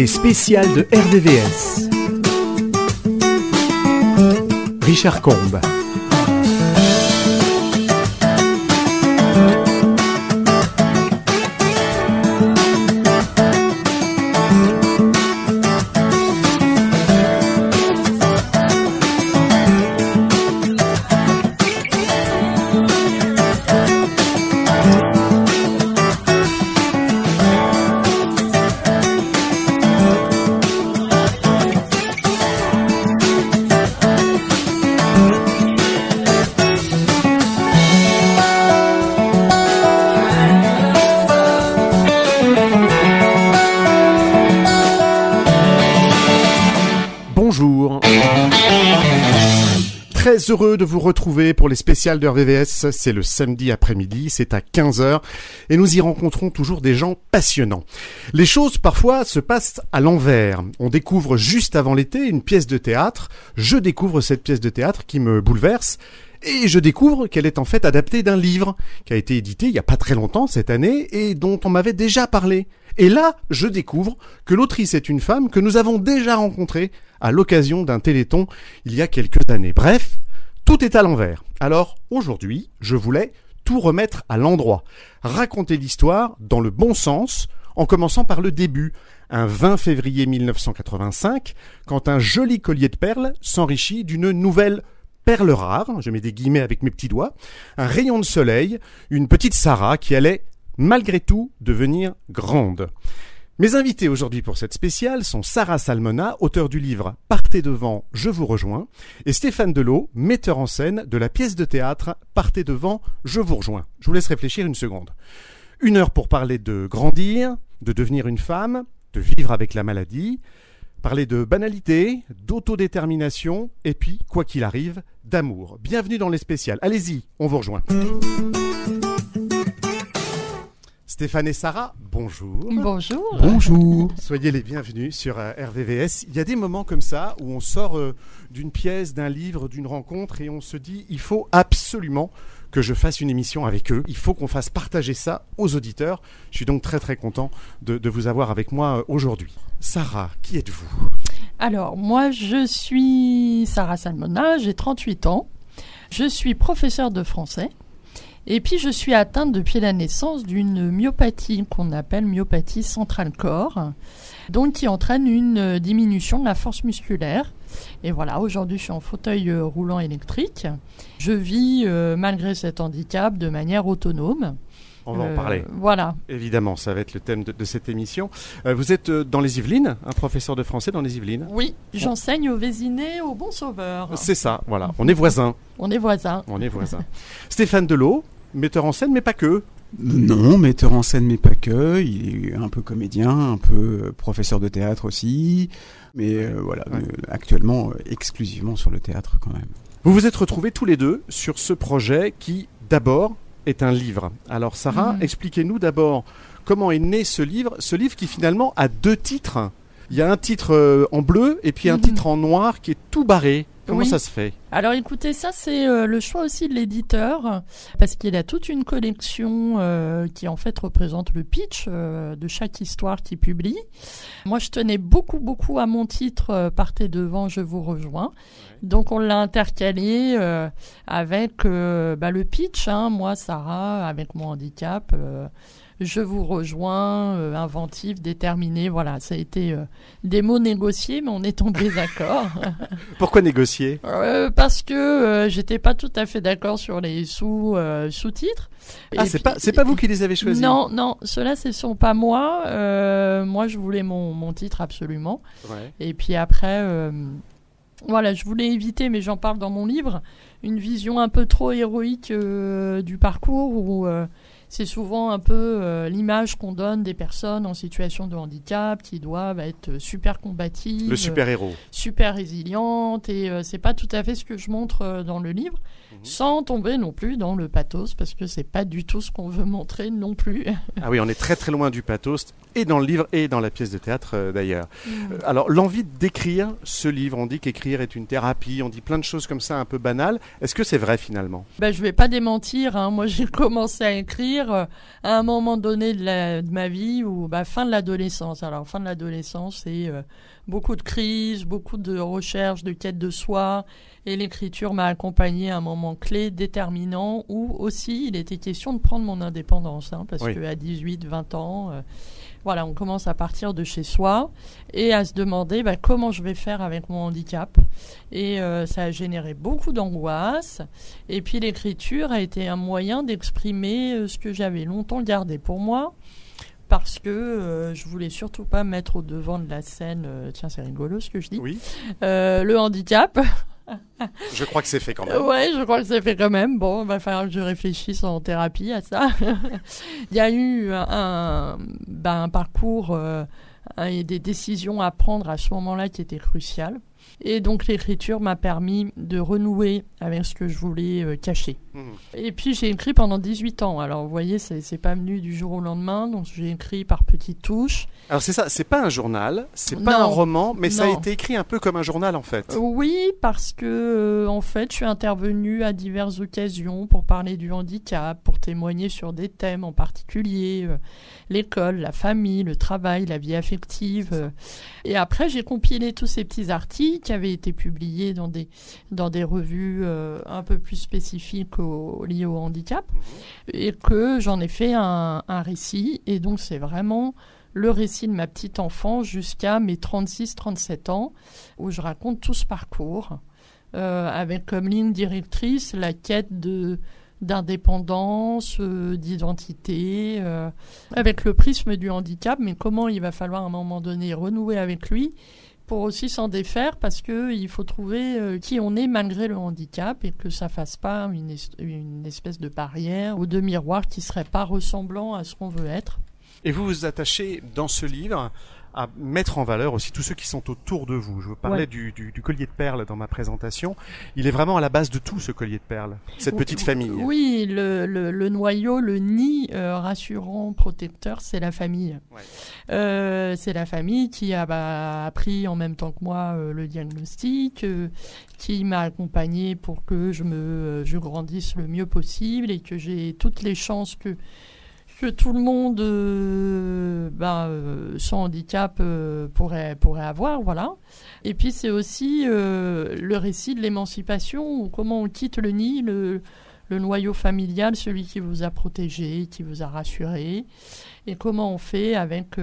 Les spéciales de RDVS. Richard Combe. Heureux de vous retrouver pour les spéciales de RVVS. C'est le samedi après-midi, c'est à 15h et nous y rencontrons toujours des gens passionnants. Les choses parfois se passent à l'envers. On découvre juste avant l'été une pièce de théâtre. Je découvre cette pièce de théâtre qui me bouleverse et je découvre qu'elle est en fait adaptée d'un livre qui a été édité il y a pas très longtemps cette année et dont on m'avait déjà parlé. Et là, je découvre que l'autrice est une femme que nous avons déjà rencontrée à l'occasion d'un téléthon il y a quelques années. Bref, tout est à l'envers. Alors aujourd'hui, je voulais tout remettre à l'endroit, raconter l'histoire dans le bon sens, en commençant par le début, un 20 février 1985, quand un joli collier de perles s'enrichit d'une nouvelle perle rare, je mets des guillemets avec mes petits doigts, un rayon de soleil, une petite Sarah qui allait malgré tout devenir grande. Mes invités aujourd'hui pour cette spéciale sont Sarah Salmona, auteur du livre Partez devant, je vous rejoins, et Stéphane Delot, metteur en scène de la pièce de théâtre Partez devant, je vous rejoins. Je vous laisse réfléchir une seconde. Une heure pour parler de grandir, de devenir une femme, de vivre avec la maladie, parler de banalité, d'autodétermination, et puis, quoi qu'il arrive, d'amour. Bienvenue dans les spéciales. Allez-y, on vous rejoint. Stéphane et Sarah, bonjour. Bonjour. Bonjour. Soyez les bienvenus sur euh, RVVS. Il y a des moments comme ça où on sort euh, d'une pièce, d'un livre, d'une rencontre et on se dit il faut absolument que je fasse une émission avec eux. Il faut qu'on fasse partager ça aux auditeurs. Je suis donc très très content de, de vous avoir avec moi euh, aujourd'hui. Sarah, qui êtes-vous? Alors, moi, je suis Sarah Salmona, j'ai 38 ans. Je suis professeure de français. Et puis, je suis atteinte depuis la naissance d'une myopathie qu'on appelle myopathie centrale corps, donc qui entraîne une diminution de la force musculaire. Et voilà, aujourd'hui, je suis en fauteuil euh, roulant électrique. Je vis, euh, malgré cet handicap, de manière autonome. On va Euh, en parler. Voilà. Évidemment, ça va être le thème de, de cette émission. Euh, vous êtes euh, dans les Yvelines, un professeur de français dans les Yvelines Oui, j'enseigne au Vésiné, au Bon Sauveur. C'est ça, voilà. On est voisins. On est voisins. On est voisins. Stéphane Delot, metteur en scène, mais pas que. Non, metteur en scène mais pas que, il est un peu comédien, un peu euh, professeur de théâtre aussi, mais euh, voilà, Ouais. euh, actuellement euh, exclusivement sur le théâtre quand même. Vous vous êtes retrouvés tous les deux sur ce projet qui, d'abord, est un livre. Alors, Sarah, Mhm. expliquez-nous d'abord comment est né ce livre. Ce livre qui, finalement, a deux titres. Il y a un titre euh, en bleu et puis un Mhm. titre en noir qui est tout barré. Comment Oui. ça se fait? Alors écoutez, ça c'est euh, le choix aussi de l'éditeur, parce qu'il a toute une collection euh, qui en fait représente le pitch euh, de chaque histoire qu'il publie. Moi je tenais beaucoup beaucoup à mon titre Partez devant, je vous rejoins. Donc on l'a intercalé avec bah, le pitch, hein. moi Sarah, avec mon handicap. Je vous rejoins, euh, inventif, déterminé, voilà, ça a été euh, des mots négociés, mais on est tombé d'accord. Pourquoi négocier? Euh, parce que j'étais pas tout à fait d'accord sur les sous sous-titres. Ah, Et c'est pas, c'est pas vous qui les avez choisis? Non, non, ceux-là ce sont pas moi. Moi, je voulais mon, mon titre absolument. Ouais. Et puis après, voilà, je voulais éviter, mais j'en parle dans mon livre, une vision un peu trop héroïque euh, du parcours où euh, c'est souvent un peu euh, l'image qu'on donne des personnes en situation de handicap qui doivent être super combatives Le super-héros. super résiliente et euh, c'est pas tout à fait ce que je montre euh, dans le livre Mhm. sans tomber non plus dans le pathos parce que c'est pas du tout ce qu'on veut montrer non plus. Ah oui, on est très très loin du pathos, et dans le livre et dans la pièce de théâtre euh, d'ailleurs. Euh, Alors, l'envie d'écrire ce livre, on dit qu'écrire est une thérapie, on dit plein de choses comme ça un peu banales. Est-ce que c'est vrai finalement? Ben, je vais pas démentir, hein. moi j'ai commencé à écrire euh, à un moment donné de, la- de ma vie ou bah, fin de l'adolescence. Alors fin de l'adolescence, c'est euh, beaucoup de crises, beaucoup de recherches, de quête de soi. Et l'écriture m'a accompagné à un moment clé, déterminant, où aussi il était question de prendre mon indépendance. hein, parce Oui. qu'à 18, 20 ans, euh, voilà, on commence à partir de chez soi et à se demander bah, comment je vais faire avec mon handicap. Et euh, ça a généré beaucoup d'angoisse. Et puis l'écriture a été un moyen d'exprimer euh, ce que j'avais longtemps gardé pour moi. Parce que euh, je voulais surtout pas mettre au devant de la scène, euh, tiens c'est rigolo ce que je dis, Oui, euh, le handicap. je crois que c'est fait quand même. Ouais, je crois que c'est fait quand même. Bon, il va falloir que je réfléchisse en thérapie à ça. il y a eu un, ben, un parcours euh, et des décisions à prendre à ce moment-là qui étaient cruciales. Et donc l'écriture m'a permis de renouer avec ce que je voulais euh, cacher. Mhm. Et puis j'ai écrit pendant 18 ans. Alors vous voyez, c'est c'est pas venu du jour au lendemain. Donc j'ai écrit par petites touches. Alors c'est ça, c'est pas un journal, c'est pas Non. un roman, mais ça a été écrit un peu comme un journal en fait. Oui, parce que euh, en fait, je suis intervenue à diverses occasions pour parler du handicap, pour témoigner sur des thèmes en particulier, euh, l'école, la famille, le travail, la vie affective. euh. Et après, j'ai compilé tous ces petits articles qui avaient été publiés dans des dans des revues euh, un peu plus spécifiques au, liées au handicap, et que j'en ai fait un, un récit. Et donc, c'est vraiment le récit de ma petite enfance jusqu'à mes 36-37 ans où je raconte tout ce parcours, euh, avec comme ligne directrice la quête de d'indépendance, euh, d'identité, euh, avec le prisme du handicap, mais comment il va falloir à un moment donné renouer avec lui pour aussi s'en défaire, parce que il faut trouver euh, qui on est malgré le handicap et que ça fasse pas une, une espèce de barrière ou de miroir qui serait pas ressemblant à ce qu'on veut être. Et vous vous attachez dans ce livre à mettre en valeur aussi tous ceux qui sont autour de vous. Je vous parlais Ouais. du, du- du collier de perles dans ma présentation. Il est vraiment à la base de tout ce collier de perles, cette petite famille. Oui, le, le- le noyau, le nid euh, rassurant, protecteur, c'est la famille. Ouais. Euh, c'est la famille qui a bah, appris en même temps que moi euh, le diagnostic, qui m'a accompagné pour que je me je grandisse le mieux possible et que j'ai toutes les chances que que tout le monde euh, bah, euh, sans handicap euh, pourrait pourrait avoir voilà et puis c'est aussi le récit de l'émancipation comment on quitte le nid le le noyau familial, celui qui vous a protégé, qui vous a rassuré, et comment on fait avec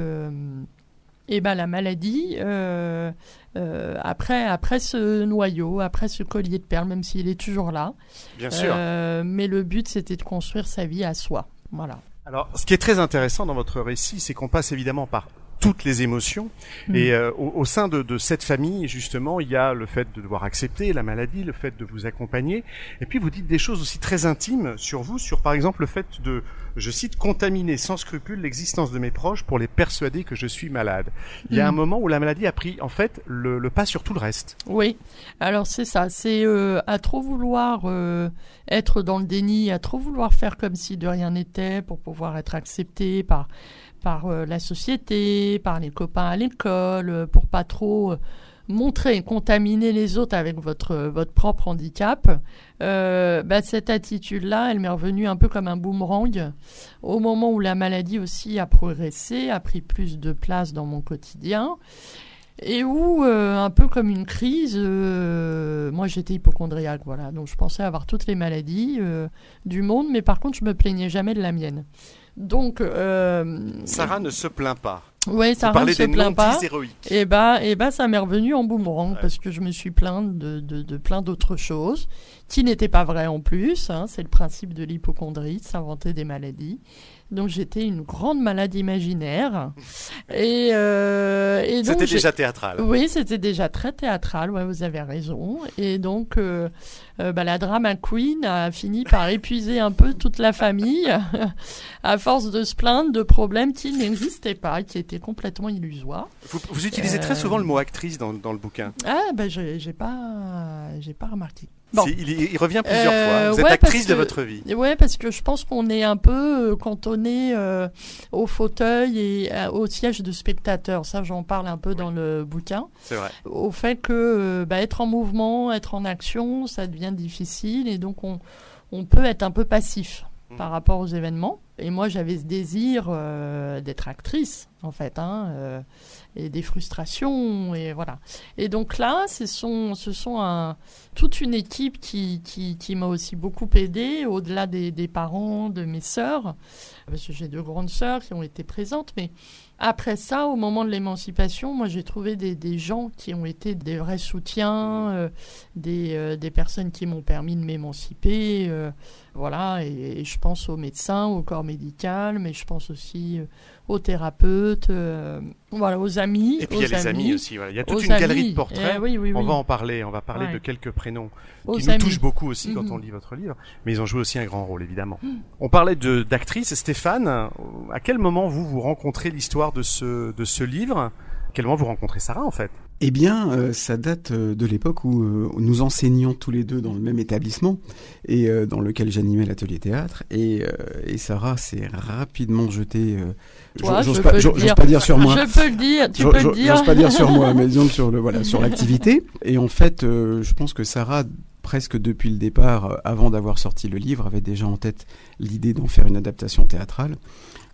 eh ben, la maladie après, après ce noyau, après ce collier de perles, même s'il est toujours là. Bien sûr. Mais le but, c'était de construire sa vie à soi. Voilà. Alors, ce qui est très intéressant dans votre récit, c'est qu'on passe évidemment par toutes les émotions. Mm. Et euh, au, au sein de, de cette famille, justement, il y a le fait de devoir accepter la maladie, le fait de vous accompagner. Et puis, vous dites des choses aussi très intimes sur vous, sur par exemple le fait de, je cite, contaminer sans scrupule l'existence de mes proches pour les persuader que je suis malade. Il y a Mm. un moment où la maladie a pris, en fait, le, le pas sur tout le reste. Oui, alors c'est ça, c'est euh, à trop vouloir euh, être dans le déni, à trop vouloir faire comme si de rien n'était pour pouvoir être accepté par par euh, la société, par les copains à l'école, euh, pour pas trop euh, montrer et contaminer les autres avec votre votre propre handicap. Bah, cette attitude-là, elle m'est revenue un peu comme un boomerang au moment où la maladie aussi a progressé, a pris plus de place dans mon quotidien et où, un peu comme une crise, moi j'étais hypochondriaque, voilà, donc je pensais avoir toutes les maladies du monde, mais par contre je me plaignais jamais de la mienne. Donc, euh, Sarah ne se plaint pas. Vous Sarah ne se plaint pas. héroïques. Et bah, et bah, ça m'est revenu en boomerang Ouais. parce que je me suis plainte de, de, de plein d'autres choses qui n'étaient pas vraies en plus. hein. c'est le principe de l'hypochondrie, de s'inventer des maladies. Donc j'étais une grande malade imaginaire. Et, euh, et C'était déjà théâtral. oui, c'était déjà très théâtral, ouais, vous avez raison. Et donc, euh, euh, bah, la drama queen a fini par épuiser un peu toute la famille, à force de se plaindre de problèmes qui n'existaient pas, qui étaient complètement illusoires. Vous, vous utilisez très Euh, souvent le mot actrice dans, dans le bouquin. Ah, ben, j'ai pas, j'ai pas remarqué. Bon. Il, il revient plusieurs Euh, fois. Vous êtes ouais, actrice de votre vie. Ouais, parce que je pense qu'on est un peu euh, cantonné euh, au fauteuil et euh, au siège de spectateur. Ça, j'en parle un peu dans le bouquin. C'est vrai. au fait que bah, être en mouvement, être en action, ça devient difficile et donc on, on peut être un peu passif Mhm. par rapport aux événements. Et moi, j'avais ce désir euh, d'être actrice, en fait, hein, euh, et des frustrations, et voilà. Et donc là, ce sont, ce sont un, toute une équipe qui, qui, m'a aussi beaucoup aidée, au-delà des, parents, de mes sœurs, parce que j'ai deux grandes sœurs qui ont été présentes, mais après ça, au moment de l'émancipation, moi j'ai trouvé des, des, gens qui ont été des vrais soutiens, euh, des, des, personnes qui m'ont permis de m'émanciper. Voilà, et, je pense aux médecins, au corps médical, mais je pense aussi aux thérapeutes, voilà, aux amis. Et puis il y a les amis aussi. Voilà. Il y a toute une amis. galerie de portraits. Eh, oui, oui, on va en parler. On va parler Ouais. de quelques prénoms Aux qui nous touchent beaucoup aussi quand Mhm. on lit votre livre. Mais ils ont joué aussi un grand rôle, évidemment. Mhm. On parlait de d'actrice. Stéphane, à quel moment vous vous rencontrez l'histoire de ce de ce livre? À quel moment vous rencontrez Sarah en fait? Eh bien, euh, ça date euh, de l'époque où euh, nous enseignions tous les deux dans le même établissement et euh, dans lequel j'animais l'atelier théâtre. Et, euh, et Sarah s'est rapidement jetée. euh, Toi, j'ose je pas, j'ose dire. pas dire sur moi. Je peux le dire, tu peux le dire. J'ose pas dire sur moi, mais disons sur le voilà sur l'activité. Et en fait, euh, je pense que Sarah presque depuis le départ, avant d'avoir sorti le livre, avait déjà en tête l'idée d'en faire une adaptation théâtrale.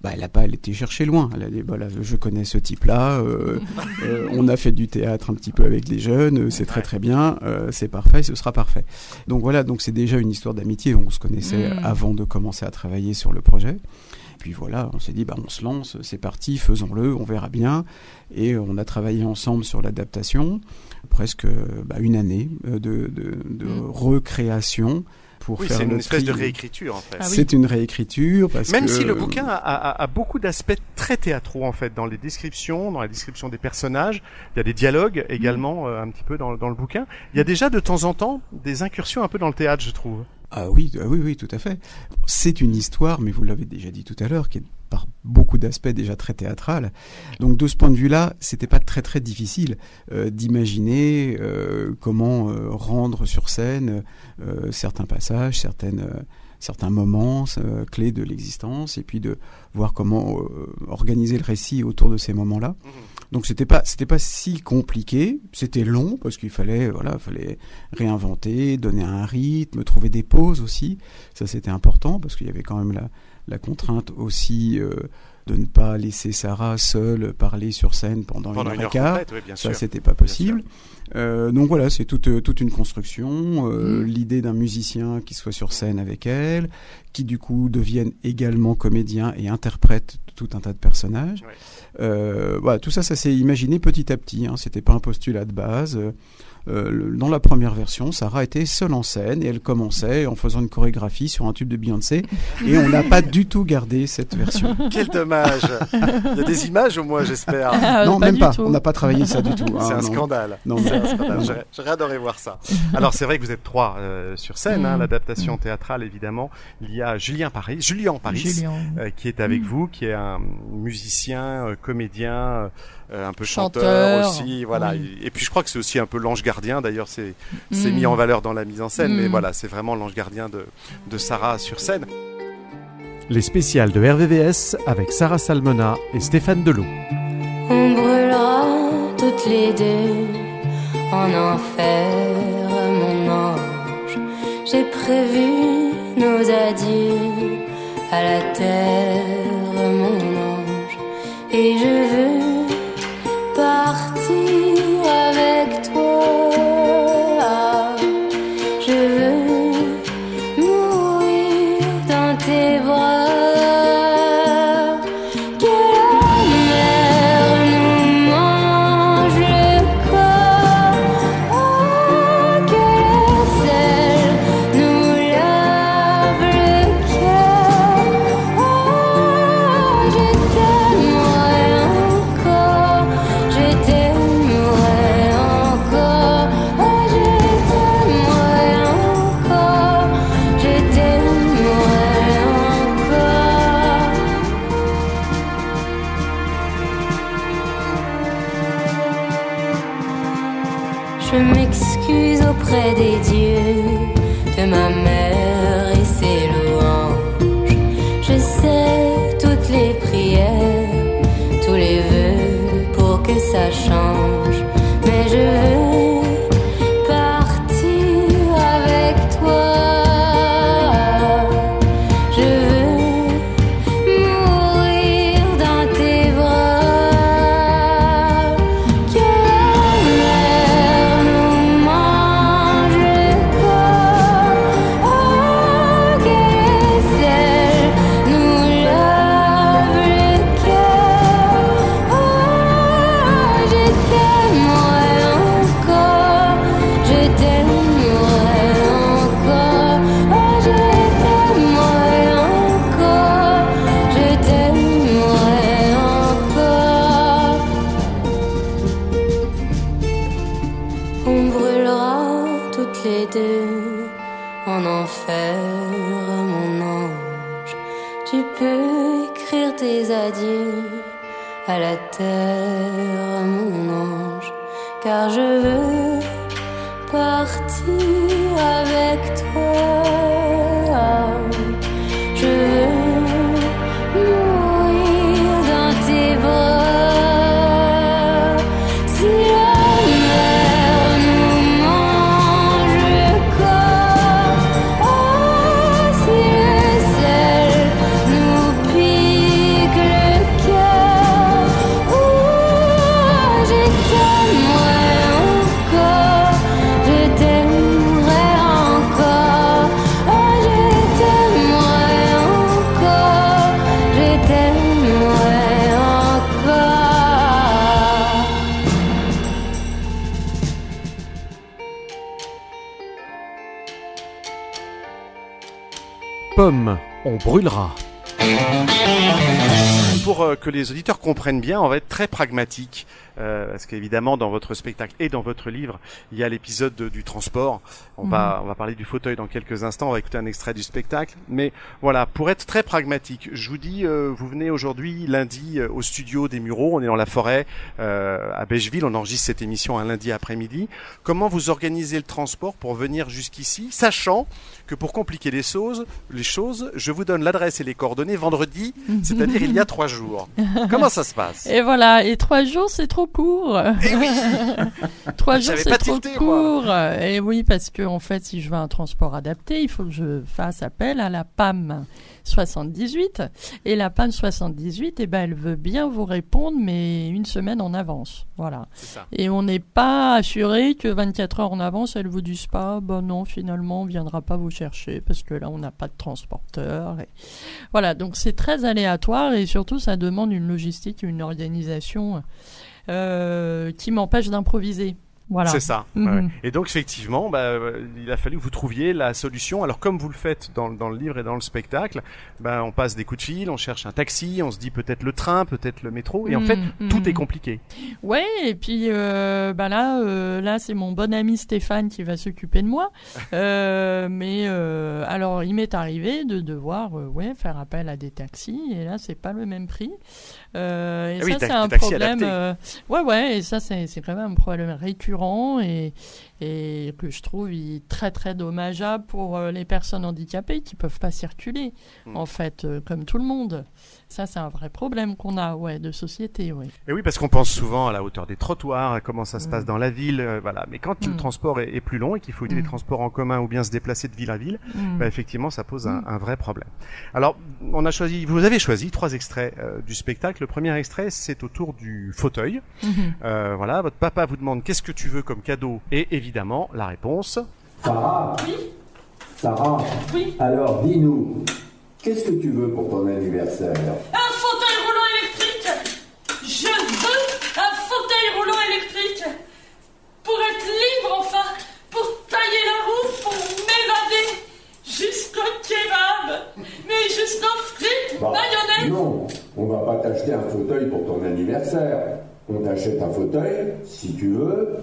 Bah, elle a pas, elle était chercher loin. Elle a dit, voilà, je connais ce type-là. euh, euh, on a fait du théâtre un petit peu avec les jeunes. euh, C'est très très bien. euh, c'est parfait. Ce sera parfait. Donc voilà. Donc c'est déjà une histoire d'amitié. On se connaissait Mm. avant de commencer à travailler sur le projet. Puis voilà, on s'est dit, bah, on se lance, c'est parti, faisons-le, on verra bien. Et on a travaillé ensemble sur l'adaptation, presque bah, une année euh, de, de, de Mm. recréation pour Oui, faire c'est une le espèce de réécriture en fait. Ah oui. C'est une réécriture parce Même que si le bouquin a, a- a beaucoup d'aspects très théâtraux en fait dans les descriptions, dans la description des personnages, il y a des dialogues également euh, un petit peu dans, dans le bouquin. Il y a déjà de temps en temps des incursions un peu dans le théâtre, je trouve. Ah oui, ah oui, oui, tout à fait. C'est une histoire, mais vous l'avez déjà dit tout à l'heure, qui est par beaucoup d'aspects déjà très théâtrale. Donc de ce point de vue-là, c'était pas très très difficile euh, d'imaginer euh, comment euh, rendre sur scène certains passages, certaines certains moments clés de l'existence, et puis de voir comment organiser le récit autour de ces moments-là. Donc c'était pas c'était pas si compliqué, c'était long parce qu'il fallait voilà, fallait réinventer, donner un rythme, trouver des pauses aussi. Ça c'était important parce qu'il y avait quand même la, la contrainte aussi euh, de ne pas laisser Sarah seule parler sur scène pendant, Pendant une heure quart. oui, Ça c'était pas possible. Euh, donc voilà, c'est toute toute une construction, euh, Mm. l'idée d'un musicien qui soit sur scène avec elle, qui du coup devienne également comédien et interprète tout un tas de personnages. Ouais. Euh, voilà, tout ça, ça s'est imaginé petit à petit. Hein, C'était pas un postulat de base. Euh, dans la première version, Sarah était seule en scène et elle commençait en faisant une chorégraphie sur un tube de Beyoncé. Et on n'a pas du tout gardé cette version. Quel dommage Il y a des images au moins, j'espère. Ah, non, pas même pas. tout. On n'a pas travaillé ça du tout. hein, C'est un scandale. Non, C'est non. un scandale. J'aurais- adoré voir ça. Alors c'est vrai que vous êtes trois euh, sur scène, hein, Mm. l'adaptation théâtrale évidemment. Il y a Julien Paris, Julien Paris, Julien. euh, qui est avec Mm. vous, qui est un musicien, euh, comédien, euh, un peu chanteur, Chanteur, aussi. Voilà. oui. Et, puis je crois que c'est aussi un peu l'ange gardien. D'ailleurs, c'est c'est Mm. mis en valeur dans la mise en scène, mais Mm. voilà, c'est vraiment l'ange gardien de, de Sarah sur scène. Les spéciales de RVVS avec Sarah Salmona et Stéphane Delot. On brûlera toutes les deux en enfer, mon ange. J'ai prévu nos adieux à la terre, mon ange. Et je veux change. Mais je on brûlera. Pour euh, que les auditeurs comprennent bien, on va être très pragmatique, euh, parce qu'évidemment dans votre spectacle et dans votre livre, il y a l'épisode du transport. On va mhm. on va parler du fauteuil dans quelques instants. On va écouter un extrait du spectacle. Mais voilà, pour être très pragmatique, je vous dis, euh, vous venez aujourd'hui lundi euh, au studio des Mureaux. On est dans la forêt euh, à Bècheville. On enregistre cette émission un lundi après-midi. Comment vous organisez le transport pour venir jusqu'ici, sachant que pour compliquer les choses, les choses je vous donne l'adresse et les coordonnées vendredi, c'est-à-dire il y a trois jours. Comment ça se passe? Et voilà, et trois jours, c'est trop court. Et oui Trois jours, c'est trop court. Et oui, parce que en fait, si je veux un transport adapté, il faut que je fasse appel à la PAM. 78. Et la PAM 78, eh ben, elle veut bien vous répondre, mais une semaine en avance. Voilà. Et on n'est pas assuré que 24 heures en avance, elle vous dise pas, bon non, finalement, on viendra pas vous chercher parce que là, on n'a pas de transporteur. Et... Voilà, donc c'est très aléatoire et surtout, ça demande une logistique, une organisation euh, qui m'empêche d'improviser. Voilà. C'est ça. Mhm. Et donc effectivement, bah, euh, il a fallu que vous trouviez la solution. Alors comme vous le faites dans, le livre et dans le spectacle, bah, on passe des coups de fil, on cherche un taxi, on se dit peut-être le train, peut-être le métro, et en fait mhm. tout mhm. est compliqué. Ouais, et puis euh, bah là, euh, là c'est mon bon ami Stéphane qui va s'occuper de moi. euh, mais alors il m'est arrivé de devoir ouais faire appel à des taxis, et là c'est pas le même prix. Euh, et ah ça, c'est un problème. Euh, ouais, ouais, et ça, c'est vraiment un problème récurrent. Et, et que je trouve très très dommageable pour euh, les personnes handicapées qui peuvent pas circuler hmm. en fait euh, comme tout le monde. Ça c'est un vrai problème qu'on a ouais de société. Et oui parce qu'on pense souvent à la hauteur des trottoirs, à comment ça se passe hmm. dans la ville euh, voilà, mais quand le hmm. transport est, plus long et qu'il faut utiliser les transports en commun ou bien se déplacer de ville à ville, bah, effectivement ça pose un, vrai problème. Alors on a choisi vous avez choisi trois extraits du spectacle. Le premier extrait c'est autour du fauteuil. Mhm. voilà, votre papa vous demande qu'est-ce que tu veux comme cadeau? Et évidemment la réponse. Sarah Oui. Sarah Oui. Alors dis-nous, qu'est-ce que tu veux pour ton anniversaire? Un fauteuil roulant électrique. Je veux un fauteuil roulant électrique Pour être libre enfin Pour tailler la roue, pour m'évader Jusqu'au kebab Mais jusqu'aux frites, mayonnaise. Non, on va pas t'acheter un fauteuil pour ton anniversaire. On t'achète un fauteuil, si tu veux,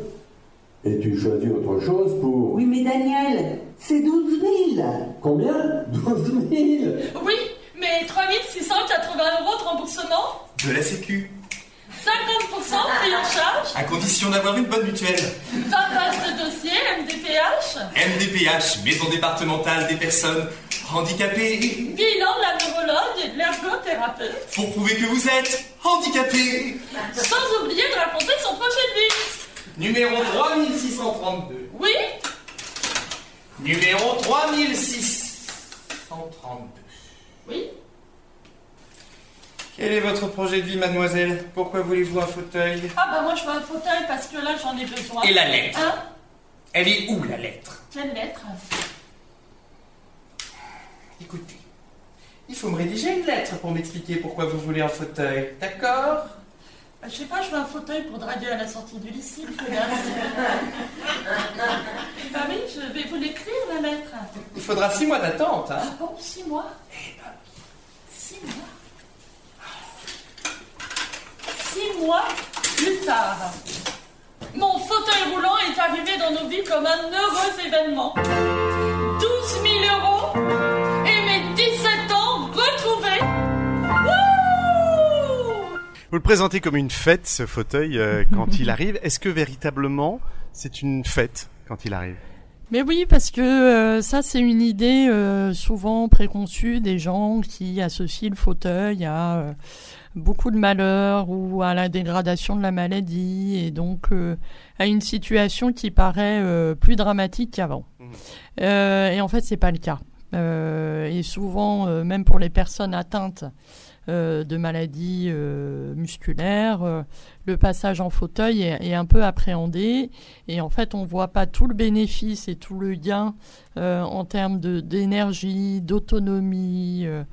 et tu choisis autre chose pour. Oui, mais Daniel, c'est 12 000 Combien? 12 000 Oui, mais 3 680 euros de remboursement. De la Sécu. 50% pris en charge. À condition d'avoir une bonne mutuelle. 20 pages de dossier, MDPH MDPH, Maison départementale des personnes handicapées. Bilan de la neurologue et de l'ergothérapeute. Pour prouver que vous êtes handicapé. Sans oublier de raconter son projet de vie. Numéro 3632. Oui. Numéro 3632. Oui. Quel est votre projet de vie, mademoiselle? Pourquoi voulez-vous un fauteuil? Ah bah moi je veux un fauteuil parce que là j'en ai besoin. Et la lettre hein Elle est où la lettre? Quelle lettre? Écoutez, il faut me rédiger une lettre pour m'expliquer pourquoi vous voulez un fauteuil, d'accord? Je sais pas, je veux un fauteuil pour draguer à la sortie du lycée, Bah oui, je vais vous l'écrire, la lettre. Il faudra six mois d'attente, hein. Ah bon, six mois Eh ben six mois. Six mois plus tard, mon fauteuil roulant est arrivé dans nos vies comme un heureux événement. 12 000 euros Vous le présentez comme une fête, ce fauteuil, euh, quand il arrive. Est-ce que véritablement, c'est une fête quand il arrive? Mais oui, parce que euh, ça, c'est une idée euh, souvent préconçue des gens qui associent le fauteuil à euh, beaucoup de malheur ou à la dégradation de la maladie et donc à une situation qui paraît plus dramatique qu'avant. Euh, et en fait, c'est pas le cas. Et souvent, même pour les personnes atteintes de maladies euh, musculaires, euh, le passage en fauteuil est, est un peu appréhendé. Et en fait, on voit pas tout le bénéfice et tout le gain euh, en termes d'énergie, d'autonomie. euh,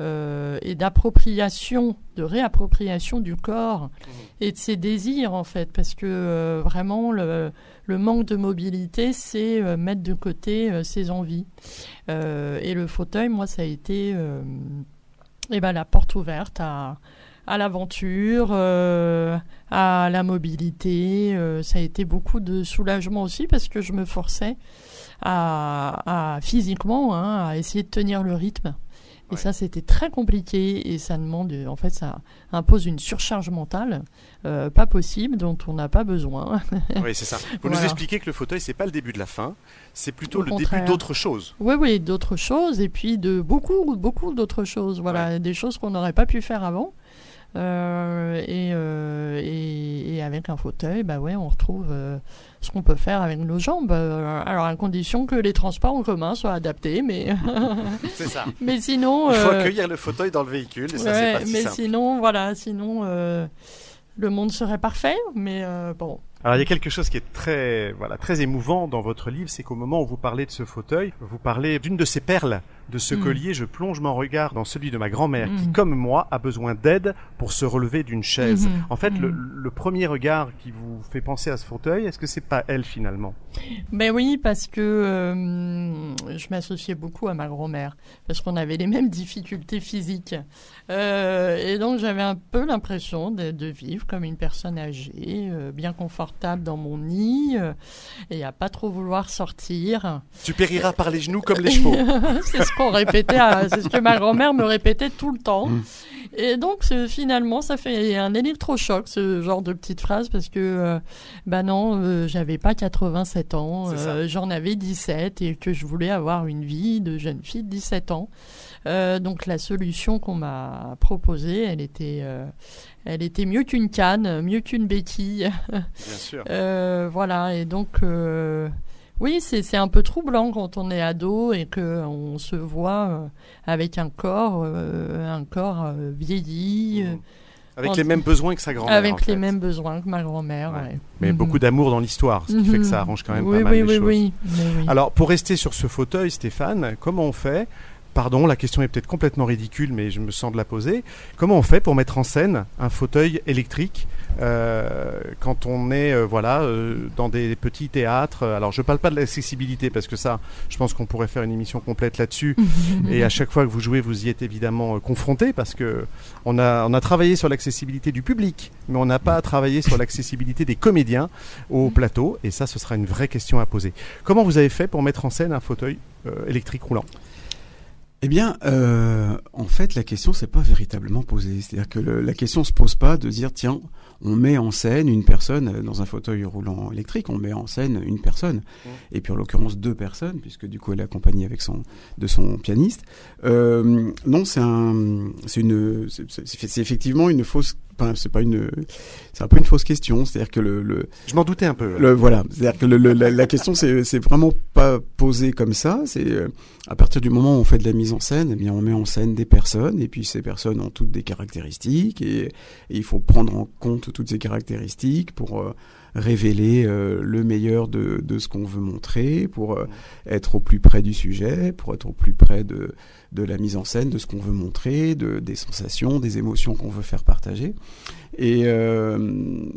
euh, et d'appropriation, de réappropriation du corps et de ses désirs en fait, parce que euh, vraiment le, le manque de mobilité, c'est euh, mettre de côté euh, ses envies. Euh, et le fauteuil, moi, ça a été euh, eh ben, la porte ouverte à, à l'aventure, euh, à la mobilité. euh, ça a été beaucoup de soulagement aussi parce que je me forçais à, physiquement hein, à essayer de tenir le rythme. Et Ouais. ça, c'était très compliqué et ça demande, en fait, ça impose une surcharge mentale, euh, pas possible, dont on n'a pas besoin. Oui, c'est ça. Vous nous expliquez que le fauteuil, c'est pas le début de la fin, c'est plutôt Au le contraire. début d'autre chose. Oui, oui, d'autres choses, et puis de beaucoup, beaucoup d'autres choses. Voilà, des choses qu'on n'aurait pas pu faire avant. Euh, et, euh, et, et avec un fauteuil, bah ouais, on retrouve euh, ce qu'on peut faire avec nos jambes. Euh, alors, à condition que les transports en commun soient adaptés, mais, C'est ça. mais sinon. Il faut euh, accueillir le fauteuil dans le véhicule, et ça, ouais, c'est pas si mais simple. sinon, voilà, sinon, euh, le monde serait parfait, mais euh, bon. Alors il y a quelque chose qui est très voilà très émouvant dans votre livre, c'est qu'au moment où vous parlez de ce fauteuil, vous parlez d'une de ces perles, de ce Mm. collier. Je plonge mon regard dans celui de ma grand-mère qui, Mm. comme moi, a besoin d'aide pour se relever d'une chaise. Mhm. En fait, le, le premier regard qui vous fait penser à ce fauteuil, est-ce que c'est pas elle finalement? Ben oui, parce que euh, je m'associais beaucoup à ma grand-mère, parce qu'on avait les mêmes difficultés physiques. Euh, et donc j'avais un peu l'impression de, de vivre comme une personne âgée, euh, bien confortable dans mon nid, euh, et à pas trop vouloir sortir. Tu périras par les genoux comme les chevaux. c'est ce qu'on répétait, c'est ce que ma grand-mère me répétait tout le temps. Mm. Et donc finalement, ça fait un électrochoc ce genre de petite phrase parce que euh, bah non, euh, j'avais pas 87 ans, euh, j'en avais 17 et que je voulais avoir une vie de jeune fille de 17 ans. Donc la solution qu'on m'a proposée, elle était, elle était mieux qu'une canne, mieux qu'une béquille. Bien sûr. Voilà, et donc, oui, c'est un peu troublant quand on est ado et qu'on se voit euh, avec un corps, euh, un corps euh, vieilli, euh, Avec en- les mêmes besoins que sa grand-mère. en avec les mêmes besoins que ma grand-mère. Ouais. ouais. Mais Mhm. beaucoup d'amour dans l'histoire, ce qui fait que ça arrange quand même oui, pas mal oui, les oui, choses. oui, mais oui. Alors, pour rester sur ce fauteuil, Stéphane, comment on fait? Pardon, la question est peut-être complètement ridicule, mais je me sens de la poser. Comment on fait pour mettre en scène un fauteuil électrique? Euh, quand on est euh, voilà euh, dans des petits théâtres Alors, je parle pas de l'accessibilité parce que ça, je pense qu'on pourrait faire une émission complète là-dessus. Et à chaque fois que vous jouez, vous y êtes évidemment euh, confronté parce que on a, on a travaillé sur l'accessibilité du public, mais on n'a pas travaillé sur l'accessibilité des comédiens au plateau. Et ça, ce sera une vraie question à poser. Comment vous avez fait pour mettre en scène un fauteuil euh, électrique roulant? Eh bien, euh, en fait, la question s'est pas véritablement posée. C'est-à-dire que le- la question se pose pas de dire tiens, on met en scène une personne euh, dans un fauteuil roulant électrique, on met en scène une personne, et puis en l'occurrence deux personnes, puisque du coup elle est accompagnée avec son de son pianiste. Euh, non, c'est un, c'est effectivement une fausse. C'est pas une, c'est un peu une fausse question. C'est-à-dire que le, le Je m'en doutais un peu. le, voilà, c'est-à-dire que le, le- la, la question c'est c'est vraiment pas posée comme ça. C'est euh, à partir du moment où on fait de la mise en scène, eh bien on met en scène des personnes et puis ces personnes ont toutes des caractéristiques et, et il faut prendre en compte toutes ces caractéristiques pour euh, révéler euh, le meilleur de, de ce qu'on veut montrer, pour euh, être au plus près du sujet, pour être au plus près de de la mise en scène, de ce qu'on veut montrer, de, des sensations, des émotions qu'on veut faire partager. Et, euh,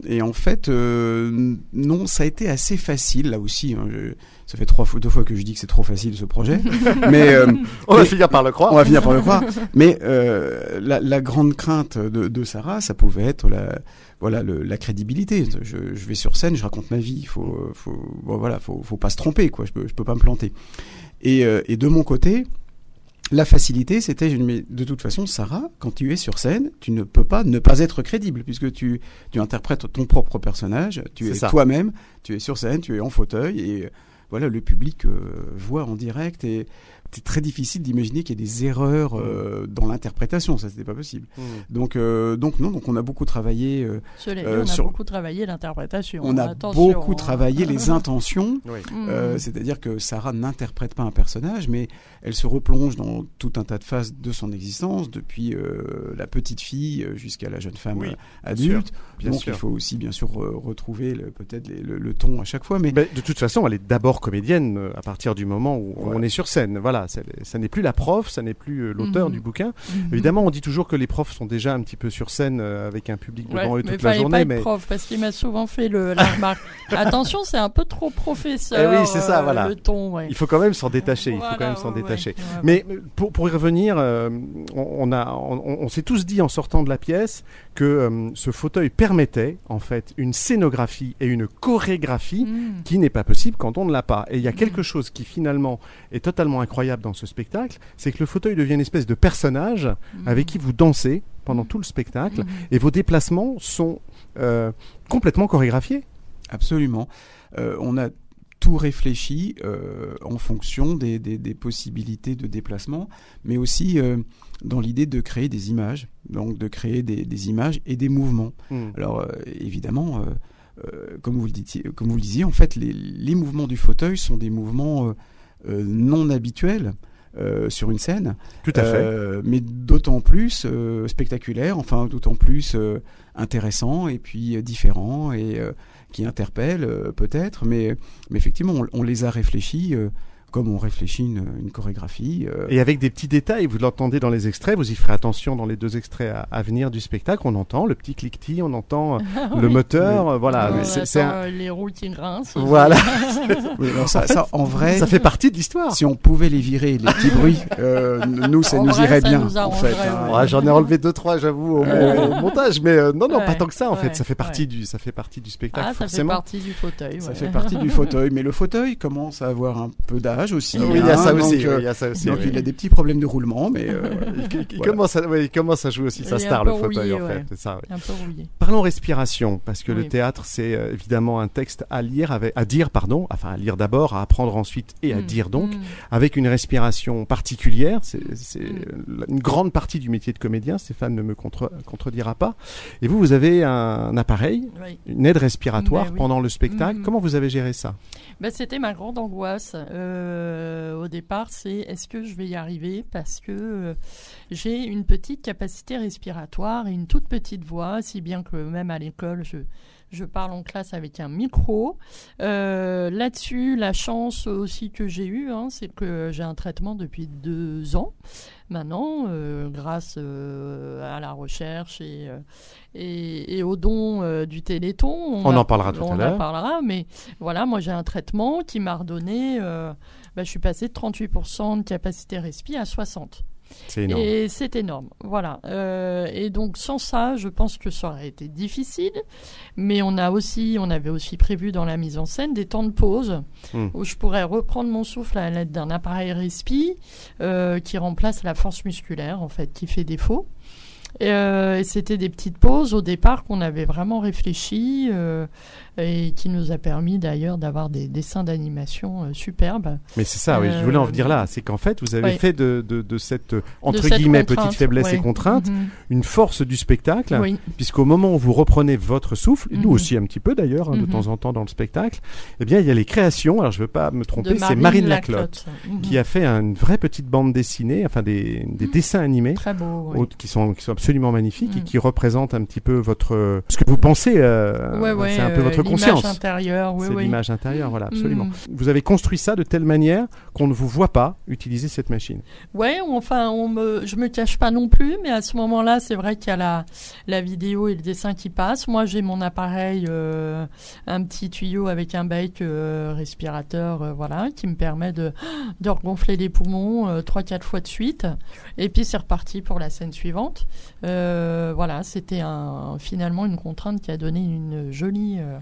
et en fait, euh, non, ça a été assez facile là aussi. hein. Je- ça fait trois fois, deux fois que je dis que c'est trop facile ce projet, mais euh, On va finir par le croire. on va finir par le croire. Mais euh, la, la grande crainte de, de Sarah, ça pouvait être la, voilà, le- la crédibilité. Je, je vais sur scène, je raconte ma vie. Il faut, faut, bon, voilà, faut, faut pas se tromper, quoi. Je peux, je peux pas me planter. Et, euh, et de mon côté, la facilité, c'était, de toute façon, Sarah, quand tu es sur scène, tu ne peux pas ne pas être crédible, puisque tu, tu interprètes ton propre personnage, tu es toi-même, tu es sur scène, tu es en fauteuil, et voilà, le public euh, voit en direct, et c'est très difficile d'imaginer qu'il y ait des erreurs euh, dans l'interprétation, ça, c'était pas possible. Donc, euh, donc non, donc on a beaucoup travaillé, euh, Cela dit, Euh, on a sur- beaucoup travaillé l'interprétation. on a Attention, beaucoup hein. travaillé les intentions, Oui. Mm. euh, c'est-à-dire que Sarah n'interprète pas un personnage, mais elle se replonge dans tout un tas de phases de son existence, depuis euh, la petite fille jusqu'à la jeune femme Oui, adulte. bien Donc sûr. il faut aussi bien sûr re- retrouver peut-être le, le ton à chaque fois, mais Mais de toute façon, elle est d'abord comédienne à partir du moment où Voilà. on est sur scène. Voilà, c'est- ça n'est plus la prof, ça n'est plus euh, l'auteur Mhm. du bouquin. Mhm. Évidemment, on dit toujours que les profs sont déjà un petit peu sur scène euh, avec un public Ouais, devant eux mais toute la journée, pas être mais prof parce qu'il m'a souvent fait le, la remarque. Attention, c'est un peu trop professeur. Eh oui, c'est ça, euh, voilà. Le ton, ouais. il faut quand même s'en détacher. il faut Voilà, quand même s'en ouais, détacher. ouais, ouais. Mais pour, pour y revenir, euh, on, on a, on, on s'est tous dit en sortant de la pièce que euh, ce fauteuil permettait en fait une scénographie et une chorégraphie Mm. qui n'est pas possible quand on ne l'a pas. Et il y a Mhm. quelque chose qui finalement est totalement incroyable dans ce spectacle, c'est que le fauteuil devient une espèce de personnage Mm. avec qui vous dansez pendant tout le spectacle et vos déplacements sont euh, complètement chorégraphiés. absolument, euh, on a tout réfléchi euh, en fonction des, des- des possibilités de déplacement, mais aussi euh, dans l'idée de créer des images, donc de créer des, des images et des mouvements. Hmm. Alors euh, évidemment, comme, vous le disiez, comme vous le disiez, en fait, les, les mouvements du fauteuil sont des mouvements non habituels sur une scène, Tout à fait. Mais d'autant plus spectaculaires, enfin d'autant plus intéressants et puis différents et qui interpellent euh, peut-être, mais, effectivement, on, on les a réfléchis euh, comme on réfléchit une, une chorégraphie. euh, Et avec des petits détails, vous l'entendez dans les extraits, vous y ferez attention dans les deux extraits à, à venir du spectacle. On entend le petit cliquetis, on entend euh, le Oui. moteur, euh, voilà. On mais c'est- un- les roues qui grincent. Voilà, oui, alors ça, ça, en vrai, ça fait partie de l'histoire. si on pouvait les virer, les petits bruits, euh, nous, ça En nous vrai, irait ça bien. nous en fait, hein. ouais. Ouais, J'en ai enlevé deux trois, j'avoue, au, au montage, mais euh, non, non, pas tant que ça en fait. Ça fait partie ouais. du, ça fait partie du spectacle Ah, ça fait partie du fauteuil. Ça fait partie du fauteuil, mais le fauteuil commence à avoir un peu d'âge aussi. Oui, il y a ça aussi. euh, oui, il y a ça aussi. donc oui. il a des petits problèmes de roulement, mais euh, Il- il Voilà. commence à, ouais, il commence à jouer aussi sa star, le fauteuil, rouillé, en fait. Ça. Un peu rouillé. Parlons respiration, parce que le théâtre, c'est euh, évidemment un texte à lire, avec, à dire, pardon, enfin à lire d'abord, à apprendre ensuite et à Mm. dire donc, Mm. avec une respiration particulière. C'est Mm. une grande partie du métier de comédien, Stéphane ne me contre- contredira pas. Et vous, vous avez un, appareil, Oui. une aide respiratoire Ben oui. pendant le spectacle. Comment vous avez géré ça? Ben, c'était ma grande angoisse euh, au départ, c'est est-ce que je vais y arriver parce que euh, j'ai une petite capacité respiratoire et une toute petite voix, si bien que même à l'école, je, je parle en classe avec un micro. Euh, Là-dessus, la chance aussi que j'ai eue, hein, c'est que j'ai un traitement depuis deux ans maintenant, euh, grâce euh, à la recherche et, euh, et, et aux dons euh, du Téléthon. On a- en parlera tout à on l'heure. en parlera, mais voilà, moi j'ai un traitement qui m'a redonné, euh, bah, je suis passé de 38% de capacité respi à 60%. C'est énorme. Et c'est énorme, voilà. Euh, et donc sans ça, je pense que ça aurait été difficile. Mais on a aussi, on avait aussi prévu dans la mise en scène des temps de pause Mm. où je pourrais reprendre mon souffle à l'aide d'un appareil respi euh, qui remplace la force musculaire en fait, qui fait défaut. Et, euh, et c'était des petites pauses au départ qu'on avait vraiment réfléchi euh, et qui nous a permis d'ailleurs d'avoir des dessins d'animation euh, superbes. Mais c'est ça, oui, je voulais en venir là. C'est qu'en fait, vous avez oui. fait de, de, de cette, euh, entre De cette guillemets, petite faiblesse et contrainte, Mhm. une force du spectacle. Oui. puisqu'au moment où vous reprenez votre souffle, et nous Mhm. aussi un petit peu d'ailleurs, hein, de Mhm. temps en temps dans le spectacle, eh bien il y a les créations, alors je ne veux pas me tromper, c'est Marine Laclotte, Mhm. qui a fait une vraie petite bande dessinée, enfin des, des dessins animés. Très beau. oui. au- Qui sont, qui sont absolument magnifiques et qui représentent un petit peu votre ce que vous pensez euh, Ouais, ouais, c'est un peu euh, votre l'image conscience intérieure, oui, c'est oui. l'image intérieure voilà absolument Mhm. vous avez construit ça de telle manière qu'on ne vous voit pas utiliser cette machine Ouais, enfin, on me, je me cache pas non plus, mais à ce moment-là, c'est vrai qu'il y a la, la vidéo et le dessin qui passent. Moi, j'ai mon appareil, euh, un petit tuyau avec un bec euh, respirateur, euh, voilà, qui me permet de, de regonfler les poumons euh, trois, quatre fois de suite. Et puis, c'est reparti pour la scène suivante. Voilà, c'était un, finalement une contrainte qui a donné une jolie, euh,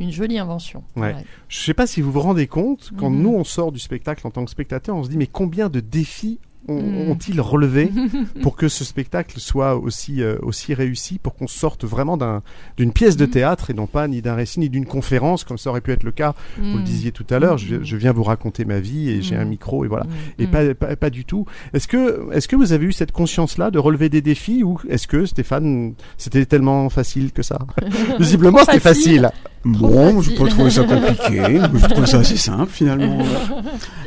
une jolie invention. Ouais. Ouais. je sais pas si vous vous rendez compte quand Mhm. nous on sort du spectacle en tant que spectateur on se dit mais combien de défis Mm. ont-ils relevé pour que ce spectacle soit aussi, euh, aussi réussi, pour qu'on sorte vraiment d'un- d'une pièce de Mm. théâtre et non pas ni d'un récit ni d'une conférence, comme ça aurait pu être le cas, vous le disiez tout à l'heure, je, je viens vous raconter ma vie et j'ai un micro et voilà. Et pas, pas, pas du tout. Est-ce que, est-ce que vous avez eu cette conscience-là de relever des défis ou est-ce que Stéphane, c'était tellement facile que ça? Visiblement, c'était facile. Bon, je peux trouver ça compliqué. je trouve ça assez simple finalement.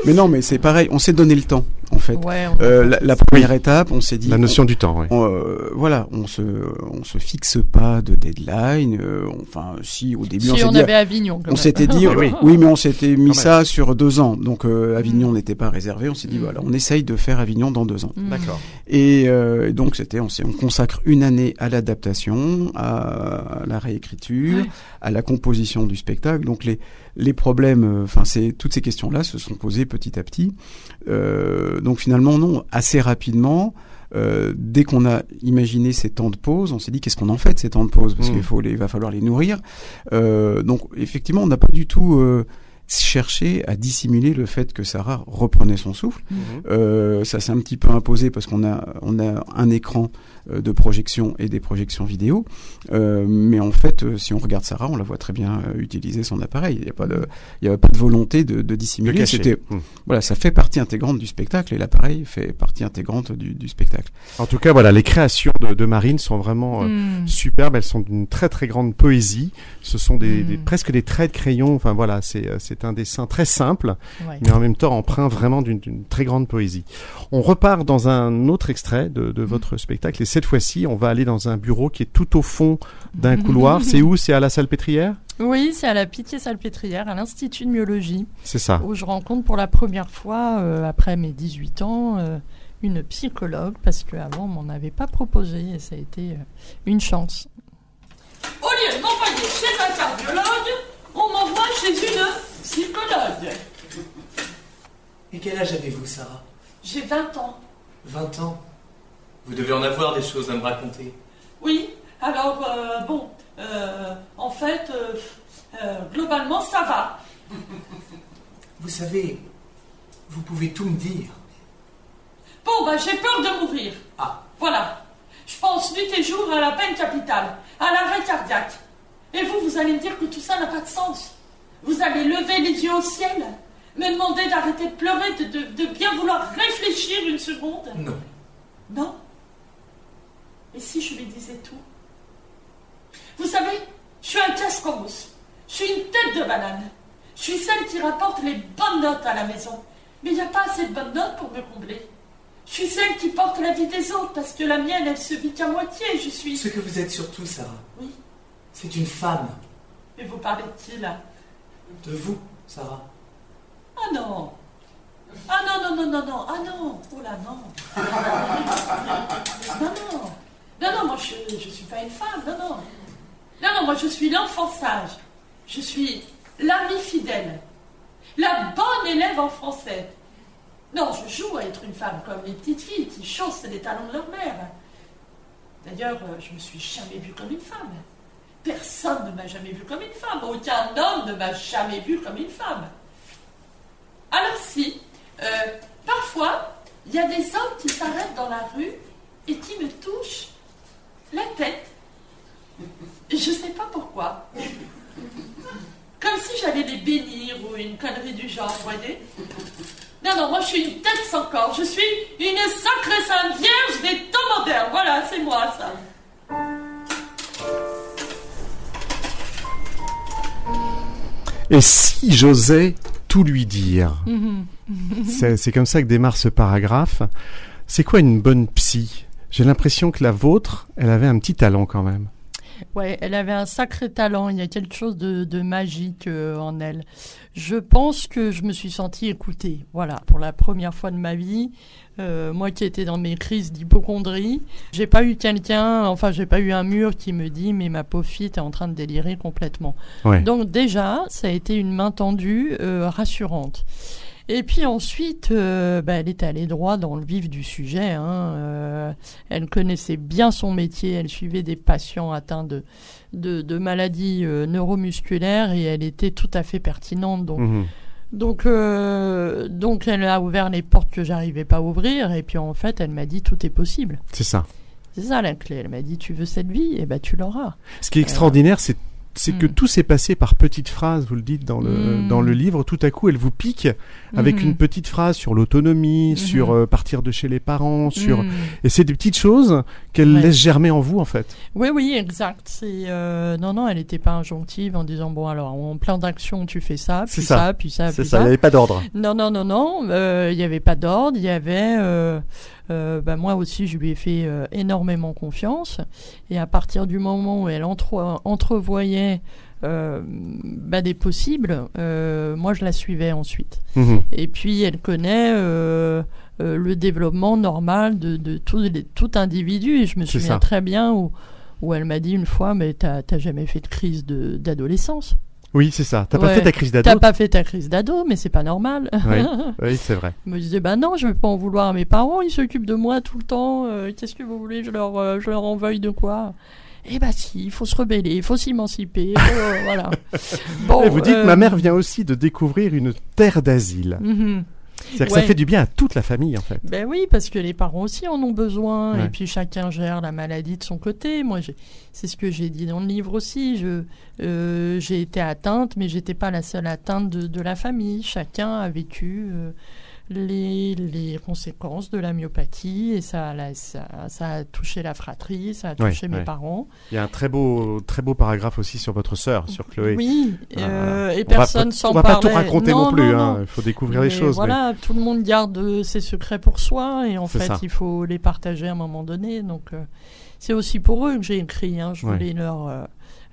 mais non, mais c'est pareil. On s'est donné le temps en fait. Ouais, on- Euh, la, la première étape, on s'est dit. La notion du temps, oui. on- euh, voilà, on se, on se fixe pas de deadline. euh, enfin, si au début on si s'est on dit, avait Avignon. on s'était dit, Oui, mais on s'était mis ça sur deux ans. Donc euh, Avignon Mm. n'était pas réservé. On s'est dit Mm. voilà, on essaye de faire Avignon dans deux ans. Mm. D'accord. Et euh, donc c'était, on, s'est- on consacre une année à l'adaptation, à la réécriture, Ouais. à la composition du spectacle. Donc les les problèmes, euh, enfin c'est toutes ces questions-là se sont posées petit à petit. Euh, donc finalement non, assez rapidement. euh, dès qu'on a imaginé ces temps de pause, on s'est dit qu'est-ce qu'on en fait de ces temps de pause? Parce Mm. qu'il faut les, va falloir les nourrir. Euh, donc effectivement, on n'a pas du tout cherché à dissimuler le fait que Sarah reprenait son souffle. Euh, ça s'est un petit peu imposé parce qu'on a on a un écran de projection et des projections vidéo. Euh, mais en fait, euh, si on regarde Sarah, on la voit très bien euh, utiliser son appareil. Il n'y a pas de il y avait pas de volonté de, de Le dissimuler. C'était Mm. voilà, ça fait partie intégrante du spectacle et l'appareil fait partie intégrante du, du spectacle. En tout cas, voilà, les créations de, de Marine sont vraiment euh, Mm. superbes. Elles sont d'une très très grande poésie. Ce sont des, Mm. des- presque des traits de crayon. Enfin voilà, c'est euh, c'est un dessin très simple, Ouais. mais en même temps empreint vraiment d'une d'une très grande poésie. On repart dans un autre extrait de, de votre spectacle et cette fois-ci, on va aller dans un bureau qui est tout au fond d'un couloir. C'est où? C'est à la Salpêtrière Oui, c'est à la Pitié-Salpêtrière, à l'Institut de myologie, C'est ça. où je rencontre pour la première fois, euh, après mes 18 ans, euh, une psychologue, parce qu'avant, on m'en avait pas proposé, et ça a été euh, une chance. Au lieu de m'envoyer chez un cardiologue, on m'envoie chez une psychologue. Et quel âge avez-vous, Sarah? J'ai 20 ans. 20 ans? Vous devez en avoir des choses à me raconter. Oui, alors, euh, bon, euh, en fait, euh, euh, globalement, ça va. Vous savez, vous pouvez tout me dire. Bon, bah, j'ai peur de mourir. Ah. Voilà. Je pense nuit et jour à la peine capitale, à l'arrêt cardiaque. Et vous, vous allez me dire que tout ça n'a pas de sens. Vous allez lever les yeux au ciel, me demander d'arrêter de pleurer, de, de- de bien vouloir réfléchir une seconde. Non. Non? Et si je lui disais tout Vous savez, je suis un casse-croûte. Je suis une tête de banane. Je suis celle qui rapporte les bonnes notes à la maison. Mais il n'y a pas assez de bonnes notes pour me combler. Je suis celle qui porte la vie des autres parce que la mienne, elle se vit qu'à moitié. Je suis. Ce que vous êtes surtout, Sarah, Oui. c'est une femme. Mais vous parlez de qui là De vous, Sarah. Ah non Ah non, non, non, non, non, ah non Oh là non Non, non Non, non, moi je ne suis pas une femme, non, non Non, non, moi je suis l'enfant sage. Je suis l'ami fidèle. La bonne élève en français. Non, je joue à être une femme comme les petites filles qui chaussent les talons de leur mère. D'ailleurs, euh, je me suis jamais vue comme une femme. Personne ne m'a jamais vue comme une femme. Aucun homme ne m'a jamais vue comme une femme. Alors si, euh, parfois, il y a des hommes qui s'arrêtent dans la rue et qui me touchent la tête. Je sais pas pourquoi. Comme si j'allais les bénir ou une connerie du genre, vous voyez Non, non, moi je suis une tête sans corps. Je suis une sacrée sainte vierge des temps modernes. Voilà, c'est moi ça. Et si j'osais tout lui dire? C'est c'est comme ça que démarre ce paragraphe. C'est quoi une bonne psy? J'ai l'impression que la vôtre, elle avait un petit talent quand même. Ouais, elle avait un sacré talent. Il y a quelque chose de, de magique euh, en elle. Je pense que je me suis sentie écoutée. Voilà, pour la première fois de ma vie, euh, moi qui étais dans mes crises d'hypochondrie, j'ai pas eu quelqu'un, enfin j'ai pas eu un mur qui me dit mais ma pauvre fille t'es en train de délirer complètement. Ouais. Donc déjà, ça a été une main tendue euh, rassurante. Et puis ensuite, euh, bah, elle est allée droit dans le vif du sujet. hein, euh, elle connaissait bien son métier, elle suivait des patients atteints de, de, de maladies euh, neuromusculaires et elle était tout à fait pertinente. Donc Mhm. Donc, donc elle a ouvert les portes que j'arrivais pas à ouvrir et puis en fait elle m'a dit tout est possible. C'est ça. C'est ça la clé. Elle m'a dit tu veux cette vie? Et ben tu l'auras. Ce qui est extraordinaire, c'est c'est que Mm. tout s'est passé par petites phrases, vous le dites dans le, Mm. dans le livre, tout à coup elle vous pique avec Mhm. une petite phrase sur l'autonomie, sur euh, partir de chez les parents, sur... Et c'est des petites choses qu'elle Ouais. laisse germer en vous en fait. Oui oui exact. Euh, non non elle n'était pas injonctive en disant bon alors en plan d'action tu fais ça puis ça. ça. puis ça C'est ça, il n'y avait pas d'ordre. Non, non, non, non. euh, Il n'y avait pas d'ordre. Il y avait. Euh, bah, moi aussi, je lui ai fait euh, énormément confiance. Et à partir du moment où elle entre- entrevoyait euh, bah, des possibles, euh, moi, je la suivais ensuite. Mhm. Et puis, elle connaît euh, le développement normal de, de tout, individu. Et je me souviens ça. très bien où, où elle m'a dit une fois Mais t'as jamais fait de crise d'adolescence Oui, c'est ça. T'as pas fait ta crise d'ado T'as pas fait ta crise d'ado, mais c'est pas normal. Oui, oui c'est vrai. Je me disais, bah non, je vais pas en vouloir à mes parents, ils s'occupent de moi tout le temps, euh, qu'est-ce que vous voulez, je leur, euh, je leur en veuille de quoi? Eh bah si, il faut se rebeller, il faut s'émanciper, euh, voilà. Bon, Et vous dites, ma mère vient aussi de découvrir une terre d'asile. mhm. C'est-à-dire que ça fait du bien à toute la famille en fait. Ben oui, parce que les parents aussi en ont besoin, Ouais. et puis chacun gère la maladie de son côté. Moi, c'est ce que j'ai dit dans le livre aussi. Je, euh, j'ai été atteinte, mais j'étais pas la seule atteinte de, de la famille. Chacun a vécu euh, les, les conséquences de la myopathie, et ça, la- ça, ça a touché la fratrie, ça a touché mes parents. Il y a un très beau, très beau paragraphe aussi sur votre sœur, sur Chloé. Oui, Ah, euh, et On personne s'en On va parlait. pas tout raconter non, Non, plus, hein. il faut découvrir les choses. mais- Voilà, tout le monde garde ses secrets pour soi et en fait, ça. il faut les partager à un moment donné. Donc, euh, c'est aussi pour eux que j'ai écrit. hein. Je voulais leur, euh,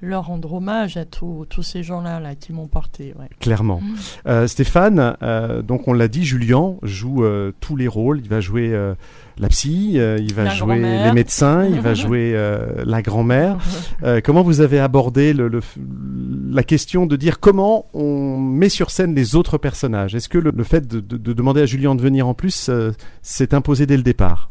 leur rendre hommage à tous ces gens-là là, qui m'ont porté. ouais. Clairement. Mm. Euh, Stéphane, euh, donc on l'a dit, Julien joue euh, tous les rôles. Il va jouer la psy, il va La jouer les médecins, il va jouer la grand-mère. Comment vous avez abordé le, la question de dire comment on met sur scène les autres personnages? Est-ce que le, le fait de, de- de demander à Julien de venir en plus s'est imposé dès le départ?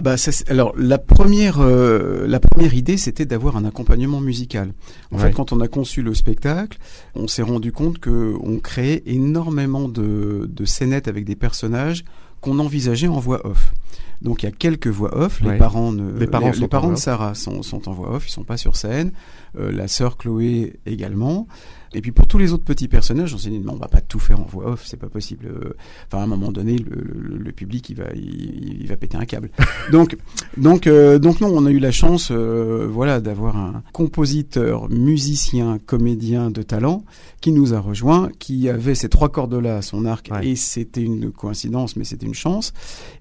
Ah bah ça, alors la première euh, la première idée c'était d'avoir un accompagnement musical. En Ouais. fait quand on a conçu le spectacle, on s'est rendu compte que on créait énormément de de scénettes avec des personnages qu'on envisageait en voix off. Donc il y a quelques voix off, Ouais. les parents ne, Les parents en parents de. Sarah sont, sont en voix off, ils sont pas sur scène, Euh, la sœur Chloé également. Et puis pour tous les autres petits personnages, on s'est dit non, on va pas tout faire en voix off, c'est pas possible. Enfin à un moment donné, le, le- le public il va il, il va péter un câble. donc donc euh, donc non, on a eu la chance euh, voilà d'avoir un compositeur, musicien, comédien de talent qui nous a rejoint, qui avait ces trois cordes là à son arc Ouais. et c'était une coïncidence mais c'était une chance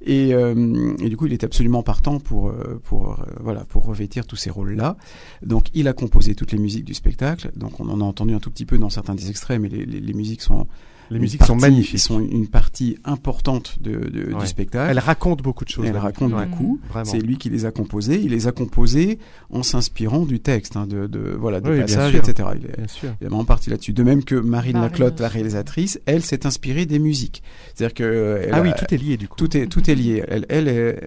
et, euh, et du coup il était absolument partant pour pour voilà pour revêtir tous ces rôles là. Donc il a composé toutes les musiques du spectacle. Donc on en a entendu un tout petit peu dans certains des extraits, mais les musiques sont Les musiques sont partie- magnifiques. sont une partie importante de, de- Ouais. du spectacle. Elle raconte beaucoup de choses. Elle raconte musique. beaucoup. Vraiment. C'est lui qui les a composés. Il les a composés en s'inspirant du texte, hein, de, de voilà, de Oui, passages, etc. Il est, Bien sûr. il est vraiment parti là-dessus. De même que Marine Marine Laclotte, la réalisatrice, elle s'est inspirée des musiques. C'est-à-dire que euh, elle Ah a- oui, tout est lié du coup. tout est, tout est lié. Elle, elle, est-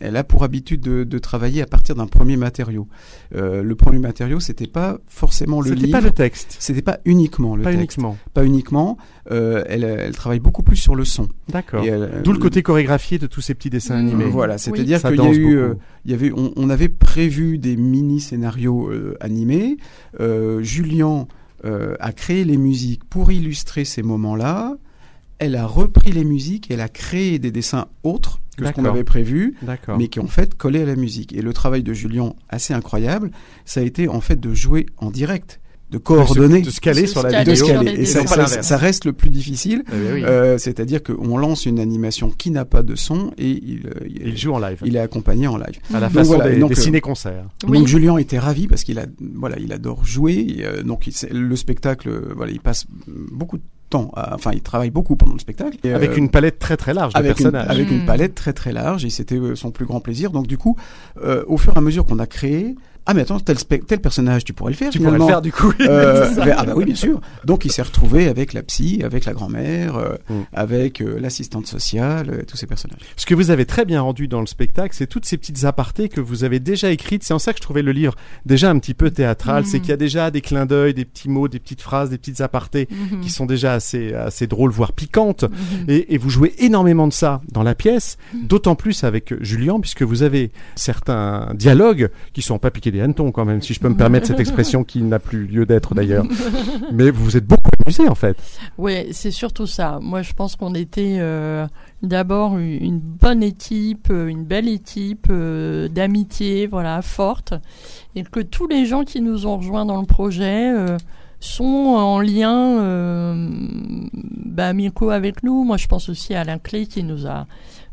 elle a pour habitude de, de travailler à partir d'un premier matériau. Euh, le premier matériau, c'était pas forcément le C'était livre. pas le texte. C'était pas uniquement le Pas texte. uniquement. Pas uniquement. Euh, elle, elle travaille beaucoup plus sur le son. D'accord. Elle- D'où le côté chorégraphié de tous ces petits dessins Mmh. animés. Voilà, c'est-à-dire Ça qu'il y a danse eu, euh, beaucoup. il y avait, on, on avait prévu des mini scénarios euh, animés. Euh, Julien euh, a créé les musiques pour illustrer ces moments-là. Elle a repris les musiques, elle a créé des dessins autres que ce qu'on avait prévu, mais qui en fait collaient à la musique. Et le travail de Julien, assez incroyable, ça a été en fait de jouer en direct, de coordonner, De se caler sur la vidéo. sur Et ça, reste le plus difficile. Eh oui, oui. Euh, C'est-à-dire qu'on lance une animation qui n'a pas de son et il, euh, il- Il joue en live. il est accompagné en live. À la Donc façon voilà, des, donc, des euh, ciné-concerts. Oui. Donc Julien était ravi parce qu'il a voilà il adore jouer et, euh, donc il, le spectacle voilà il passe beaucoup de temps à- enfin il travaille beaucoup pendant le spectacle Et, Avec euh, une palette très très large de avec une, personnages. avec une Mm. palette très très large et c'était euh, son plus grand plaisir donc du coup euh, au fur et à mesure qu'on a créé ah mais attends tel, personnage tu pourrais le faire Tu pourrais le faire du coup. Euh, mais- ah bah oui bien sûr. Donc il s'est retrouvé avec la psy, avec la grand-mère, euh, Mm. avec euh, l'assistante sociale, euh, tous ces personnages. Ce que vous avez très bien rendu dans le spectacle, c'est toutes ces petites apartés que vous avez déjà écrites. C'est en ça que je trouvais le livre déjà un petit peu théâtral. C'est qu'il y a déjà des clins d'œil, des petits mots, des petites phrases, des petites apartés Mhm. qui sont déjà assez, assez drôles, voire piquantes. Mhm. Et, et vous jouez énormément de ça dans la pièce, d'autant plus avec Julien, puisque vous avez certains dialogues qui sont pas piqués des hannetons quand même, si je peux me permettre cette expression qui n'a plus lieu d'être d'ailleurs. Mais vous vous êtes beaucoup amusé en fait. Ouais, c'est surtout ça. Moi, je pense qu'on était euh, d'abord une bonne équipe, euh, une belle équipe euh, d'amitié, voilà, forte, et que tous les gens qui nous ont rejoints dans le projet euh, sont en lien bah, amicaux avec nous. Moi, je pense aussi à Alain Clé qui nous a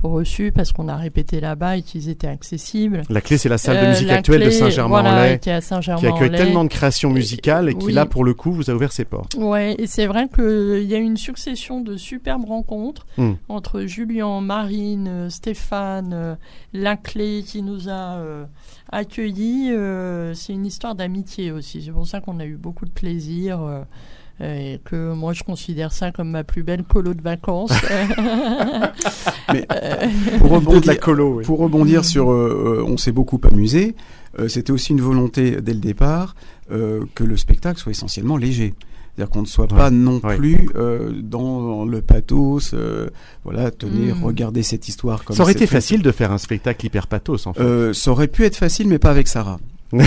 reçus parce qu'on a répété là-bas et qu'ils étaient accessibles. La clé, c'est la salle de Euh, musique la actuelle de Clé, Saint-Germain-en-Laye, voilà, qui accueille tellement de créations musicales et qui Oui. là, pour le coup, vous a ouvert ses portes. Ouais, et c'est vrai qu'il y a eu une succession de superbes rencontres Hmm. entre Julien, Marine, euh, Stéphane, euh, Laclé qui nous a euh, accueillis. euh, c'est une histoire d'amitié aussi. C'est pour ça qu'on a eu beaucoup de plaisir. Euh, et que moi je considère ça comme ma plus belle colo de vacances. Mais Euh, pour la rebondir, colo, oui. pour rebondir sur, euh, on s'est beaucoup amusé. euh, C'était aussi une volonté dès le départ euh, que le spectacle soit essentiellement léger. C'est-à-dire qu'on ne soit pas non ouais. plus euh, dans le pathos. euh, voilà, tenez, Mm. regardez cette hisure comme Ça aurait été fait. facile de faire un spectacle hyper pathos en fait. Euh, ça aurait pu être facile, mais pas avec Sarah.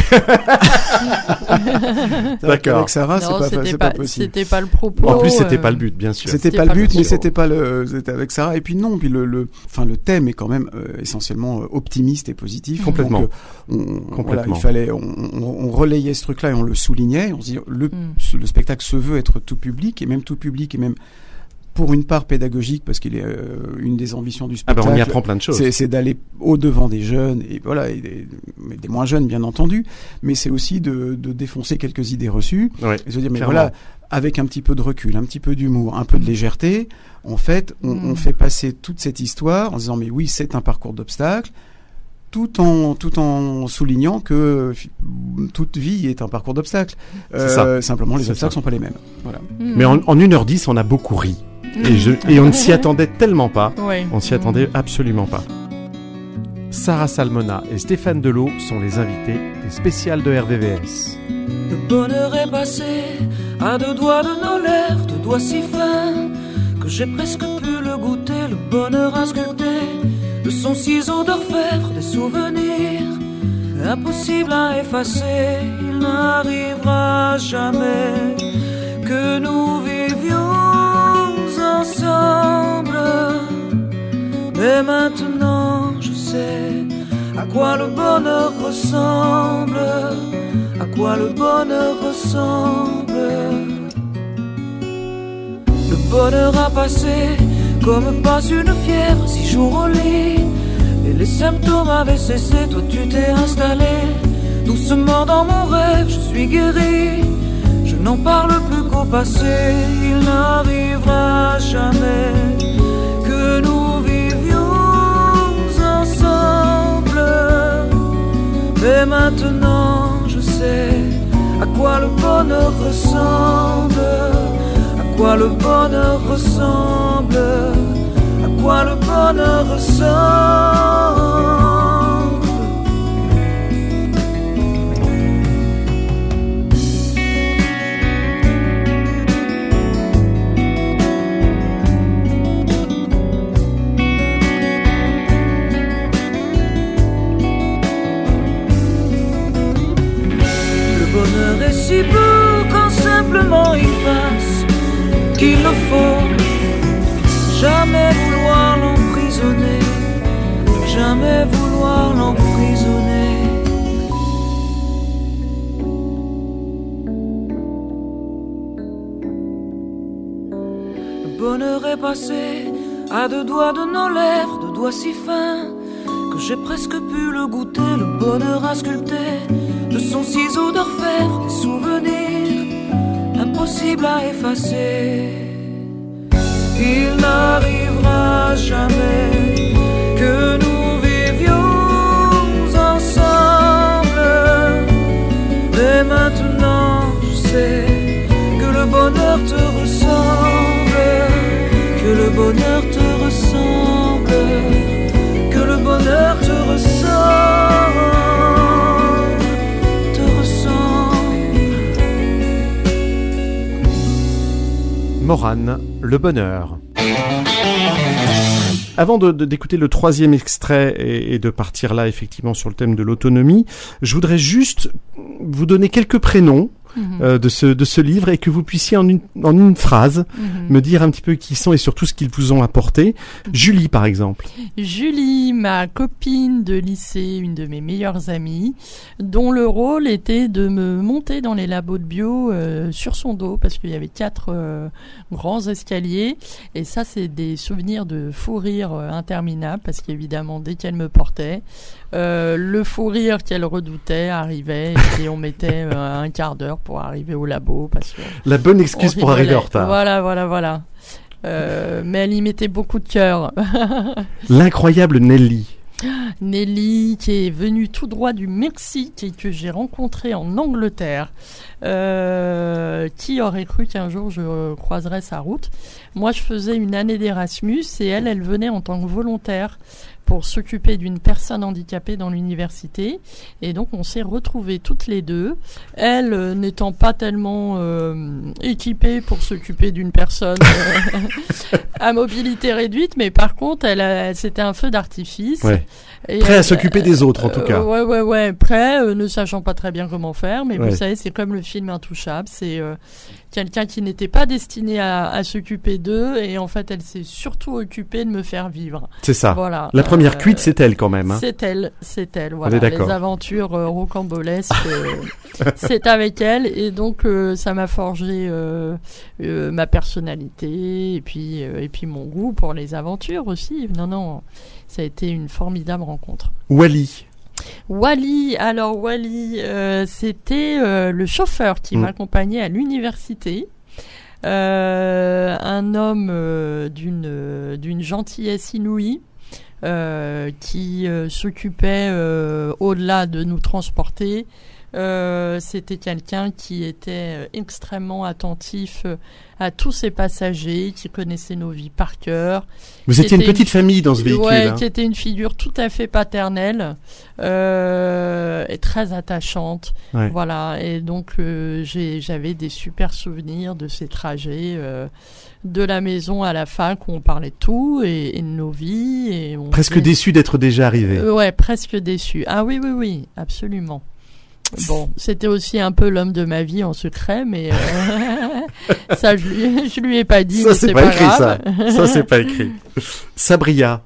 D'accord. Avec Sarah, c'est pas, c'était pas, pas possible. c'était pas le propos. en plus, c'était euh, pas le but, bien sûr. C'était pas, pas le but, mais c'était pas le, c'était avec Sarah. Et puis non, puis le, le, enfin le thème est quand même euh, essentiellement euh, optimiste et positif. Complètement. Donc, euh, on- Complètement. voilà, il fallait, on, on- on relayait ce truc-là et on le soulignait. On se dit, le, Mm. le spectacle se veut être tout public et même tout public et même pour une part pédagogique parce qu'il est euh, une des ambitions du Ah ben, spectacle. on y apprend plein de choses. C'est, d'aller au devant des jeunes et voilà, et des, mais des moins jeunes bien entendu, mais c'est aussi de, de défoncer quelques idées reçues Ouais. et se dire mais Clairement. voilà, avec un petit peu de recul, un petit peu d'humour, un peu de Mm. légèreté, en fait, on, Mm. on fait passer toute cette histoire en disant mais oui, c'est un parcours d'obstacles, tout en tout en soulignant que toute vie est un parcours d'obstacles. C'est ça. simplement, les obstacles ça. sont pas les mêmes. Voilà. Mm. Mais en, en 1h10, on a beaucoup ri. Et, je, et on ne s'y attendait tellement pas. Ouais. On s'y attendait absolument pas. Sarah Salmona et Stéphane Delot sont les invités des spéciales de RVVS. Le bonheur est passé à deux doigts de nos lèvres, deux doigts si fins que j'ai presque pu le goûter. Le bonheur a sculpté de son ciseau d'orfèvre des souvenirs impossibles à effacer. Il n'arrivera jamais que nous vivions Mais maintenant, je sais à quoi le bonheur ressemble, à quoi le bonheur ressemble. Le bonheur a passé comme passe une fièvre, six jours au lit. Et les symptômes avaient cessé, toi tu t'es installé. Doucement dans mon rêve, je suis guéri. N'en parle plus qu'au passé, il n'arrivera jamais que nous vivions ensemble. Mais maintenant je sais à quoi le bonheur ressemble, à quoi le bonheur ressemble, à quoi le bonheur ressemble. À deux doigts de nos lèvres, deux doigts si fins que j'ai presque pu le goûter. Le bonheur a sculpté de son ciseau d'orfèvre des souvenirs impossibles à effacer. Il n'arrivera jamais que bonheur te ressemble, que le bonheur te ressemble, te ressemble. Morane, le bonheur. Avant d'écouter le troisième extrait et, de partir là effectivement sur le thème de l'autonomie, je voudrais juste vous donner quelques prénoms Mhm. euh, de, ce, de ce livre et que vous puissiez en une, en une phrase Mhm. me dire un petit peu qui sont et surtout ce qu'ils vous ont apporté. Julie par exemple. Julie, ma copine de lycée, une de mes meilleures amies, dont le rôle était de me monter dans les labos de bio euh, sur son dos parce qu'il y avait quatre euh, grands escaliers et ça c'est des souvenirs de fou rire euh, interminables parce qu'évidemment dès qu'elle me portait, euh, le fou rire qu'elle redoutait arrivait et on mettait euh, un quart d'heure pour arriver au labo parce que La bonne excuse pour arriver en retard. Voilà, voilà, voilà. Euh, mais elle y mettait beaucoup de cœur. L'incroyable Nelly. Nelly, qui est venue tout droit du Mexique et que j'ai rencontrée en Angleterre. Euh, qui aurait cru qu'un jour je croiserais sa route? Moi, je faisais une année d'Erasmus et elle, elle venait en tant que volontaire pour s'occuper d'une personne handicapée dans l'université. Et donc, on s'est retrouvés toutes les deux. Elle euh, n'étant pas tellement euh, équipée pour s'occuper d'une personne euh, à mobilité réduite, mais par contre, elle, c'était un feu d'artifice. Ouais. Et Prêt à s'occuper des autres en tout euh, cas. Ouais, ouais, ouais, prêt, euh, ne sachant pas très bien comment faire, mais Ouais. vous savez, c'est comme le film Intouchable, c'est euh, quelqu'un qui n'était pas destiné à, à s'occuper d'eux, et en fait, elle s'est surtout occupée de me faire vivre. C'est ça. Voilà. La première Euh, cuite c'est elle quand même. hein. C'est elle, c'est elle, voilà. Les aventures euh, rocambolesques, euh, c'est avec elle, et donc ça m'a forgé ma personnalité, et puis, et puis mon goût pour les aventures aussi. Non, non, ça a été une formidable rencontre. Wally. Wally, alors Wally, euh, c'était euh, le chauffeur qui Mm. m'accompagnait à l'université. Euh, un homme d'une d'une gentillesse inouïe. Euh, qui euh, s'occupait euh, au-delà de nous transporter. Euh, C'était quelqu'un qui était euh, extrêmement attentif euh, à tous ses passagers, qui connaissait nos vies par cœur. Vous étiez une petite famille dans ce véhicule. Ouais, hein. qui était une figure tout à fait paternelle euh, et très attachante. Ouais. Voilà, et donc euh, j'avais des super souvenirs de ces trajets de la maison à la fac où on parlait de tout et, et de nos vies. Et on Presque faisait- déçu d'être déjà arrivé. Ouais, presque déçu. Ah oui, oui, oui, absolument. Bon, c'était aussi un peu l'homme de ma vie en secret, mais euh, ça, je lui, je lui ai pas dit. ça c'est pas, pas, écrit ça. grave. Ça c'est pas écrit. Sabria.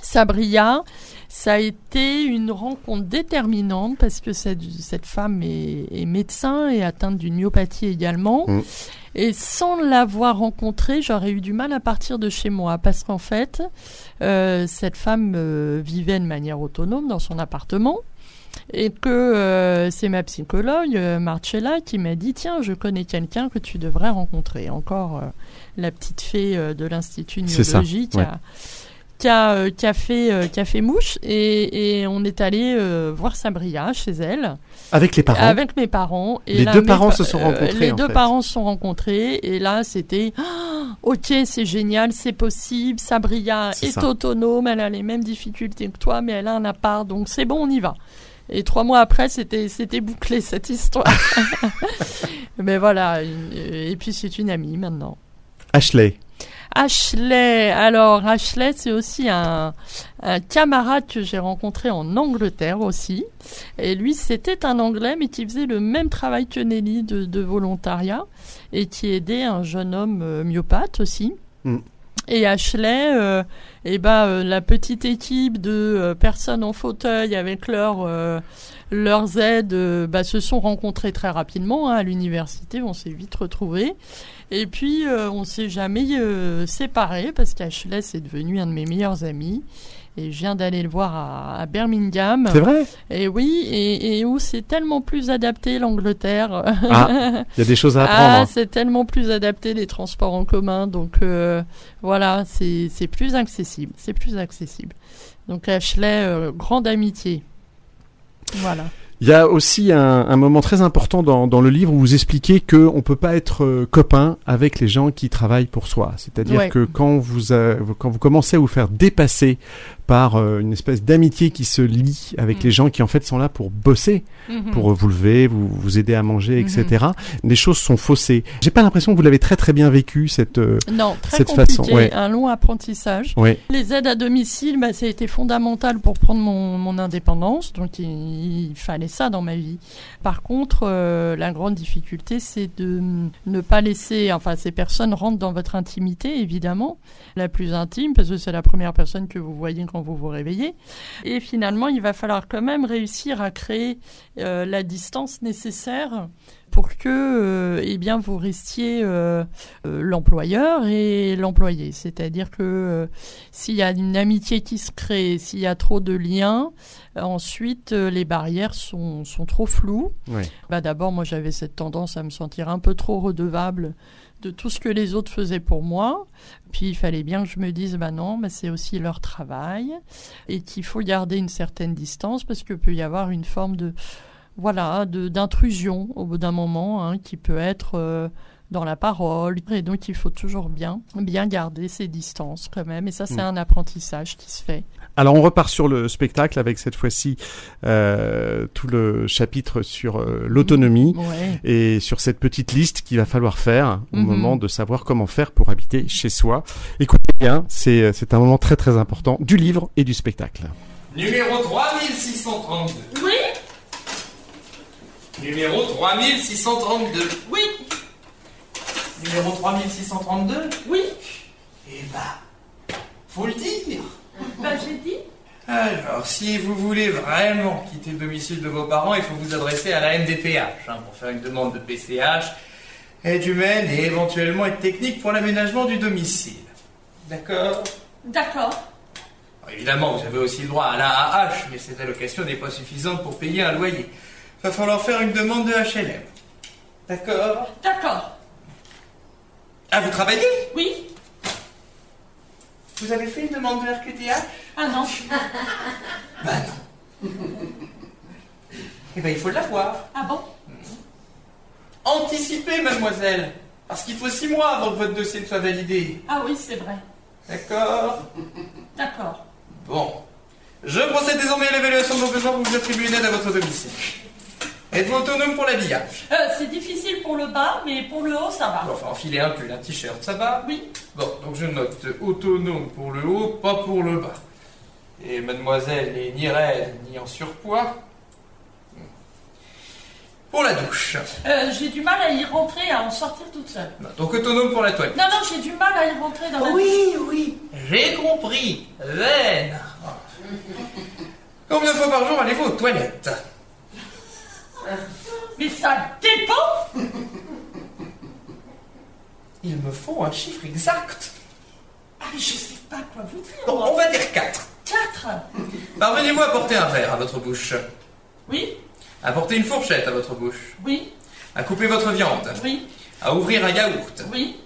Sabria, ça a été une rencontre déterminante parce que cette, cette femme est, est médecin et atteinte d'une myopathie également. Mm. Et sans l'avoir rencontrée, j'aurais eu du mal à partir de chez moi parce qu'en fait, euh, cette femme euh, vivait de manière autonome dans son appartement. Et que euh, c'est ma psychologue, euh, Marcella, qui m'a dit Tiens, je connais quelqu'un que tu devrais rencontrer. Encore euh, la petite fée euh, de l'Institut Neurologie qui, ouais. a, qui, a, qui, a fait, euh, qui a fait mouche. Et, et on est allé euh, voir Sabria chez elle. Avec les parents. Avec mes parents. Et Les là, deux parents pa- se sont euh, rencontrés, les en deux fait. parents se sont rencontrés. Et là, c'était Ok, c'est génial, c'est possible. Sabria est autonome, elle a les mêmes difficultés que toi, mais elle a un appart. Donc c'est bon, on y va. Et trois mois après, c'était c'était bouclé cette histoire. mais voilà. Et puis c'est une amie maintenant. Ashley. Ashley. Alors, Ashley, c'est aussi un, un camarade que j'ai rencontré en Angleterre aussi. Et lui, c'était un Anglais, mais qui faisait le même travail que Nelly de, de volontariat et qui aidait un jeune homme euh, myopathe aussi. Mm. Et Ashley, euh, eh ben, euh, la petite équipe de euh, personnes en fauteuil avec leur, euh, leurs aides euh, bah, se sont rencontrés très rapidement hein, à l'université. On s'est vite retrouvés. Et puis, on s'est jamais séparés parce qu'Ashley, c'est devenu un de mes meilleurs amis. Et je viens d'aller le voir à, à Birmingham. C'est vrai? Et oui, et, et où c'est tellement plus adapté l'Angleterre. Ah, Il y a des choses à Ah, apprendre. c'est tellement plus adapté les transports en commun. Donc euh, voilà, c'est plus accessible. C'est plus accessible. Donc Ashley, euh, grande amitié. Voilà. Il y a aussi un, un moment très important dans, dans le livre où vous expliquez que on peut pas être euh, copain avec les gens qui travaillent pour soi. C'est-à-dire Ouais. que quand vous, euh, vous- quand vous commencez à vous faire dépasser par euh, une espèce d'amitié qui se lie avec Mm. les gens qui en fait sont là pour bosser, Mhm. pour vous lever, vous, vous aider à manger, etc. Les choses sont faussées. J'ai pas l'impression que vous l'avez très très bien vécu cette. euh, Non, très cette compliqué, façon, ouais. un long apprentissage. Ouais. Les aides à domicile, bah, ça a été fondamental pour prendre mon, mon indépendance, donc il, il fallait ça dans ma vie. Par contre, euh, la grande difficulté, c'est de ne pas laisser, enfin, ces personnes rentrent dans votre intimité, évidemment, la plus intime, parce que c'est la première personne que vous voyez quand vous vous réveillez. Et finalement, il va falloir quand même réussir à créer euh, la distance nécessaire pour que euh, eh bien vous restiez euh, euh, l'employeur et l'employé. C'est-à-dire que s'il y a une amitié qui se crée, s'il y a trop de liens, ensuite les barrières sont, sont trop floues. Bah, D'abord, moi j'avais cette tendance à me sentir un peu trop redevable de tout ce que les autres faisaient pour moi. Puis il fallait bien que je me dise, bah non, mais c'est aussi leur travail et qu'il faut garder une certaine distance parce que peut y avoir une forme de voilà, de d'intrusion au bout d'un moment, hein, qui peut être euh, dans la parole. Et donc, il faut toujours bien, bien garder ses distances quand même. Et ça, c'est Mm. un apprentissage qui se fait. Alors on repart sur le spectacle avec cette fois-ci euh, tout le chapitre sur euh, l'autonomie Ouais. et sur cette petite liste qu'il va falloir faire au Mhm. moment de savoir comment faire pour habiter chez soi. Écoutez bien, c'est c'est un moment très très important du livre et du spectacle. Numéro 3632. Oui, Numéro 3632. oui, Numéro 3632 oui. Eh bah, faut le dire. Bah, j'ai dit. Alors, si vous voulez vraiment quitter le domicile de vos parents, il faut vous adresser à la MDPH hein, pour faire une demande de PCH, aide humaine et éventuellement aide technique pour l'aménagement du domicile. D'accord D'accord. Alors, Évidemment, vous avez aussi le droit à l'AAH, mais cette allocation n'est pas suffisante pour payer un loyer. Va falloir faire une demande de HLM. D'accord D'accord. Ah, vous travaillez? Oui. Vous avez fait une demande de RQTH Ah non. Bah non. Eh ben, il faut l'avoir. Ah bon? Anticipez, mademoiselle. Parce qu'il faut six mois avant que votre dossier ne soit validé. Ah oui, c'est vrai. D'accord D'accord. Bon. Je procède désormais à l'évaluation de vos besoins pour vous attribuer une aide à votre domicile. Êtes-vous autonome pour l'habillage? Euh, c'est difficile pour le bas, mais pour le haut, ça va. Enfin, enfiler un pull, un t-shirt, ça va? Oui. Bon, donc je note autonome pour le haut, pas pour le bas. Et mademoiselle n'est ni raide ni en surpoids. Pour la douche. Euh, j'ai du mal à y rentrer, à en sortir toute seule. Donc autonome pour la toilette. Non, non, j'ai du mal à y rentrer dans la Oui, oui. J'ai compris. Veine. Combien de fois par jour allez-vous aux toilettes? Mais ça dépend. Il me faut un chiffre exact. Ah, je sais pas quoi vous dire. Bon, on va dire 4. 4 Parvenez-vous à porter un verre à votre bouche? Oui, À porter une fourchette à votre bouche? Oui, À couper votre viande? Oui, À ouvrir un yaourt? Oui.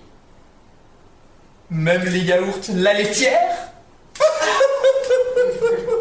Même les yaourts, la laitière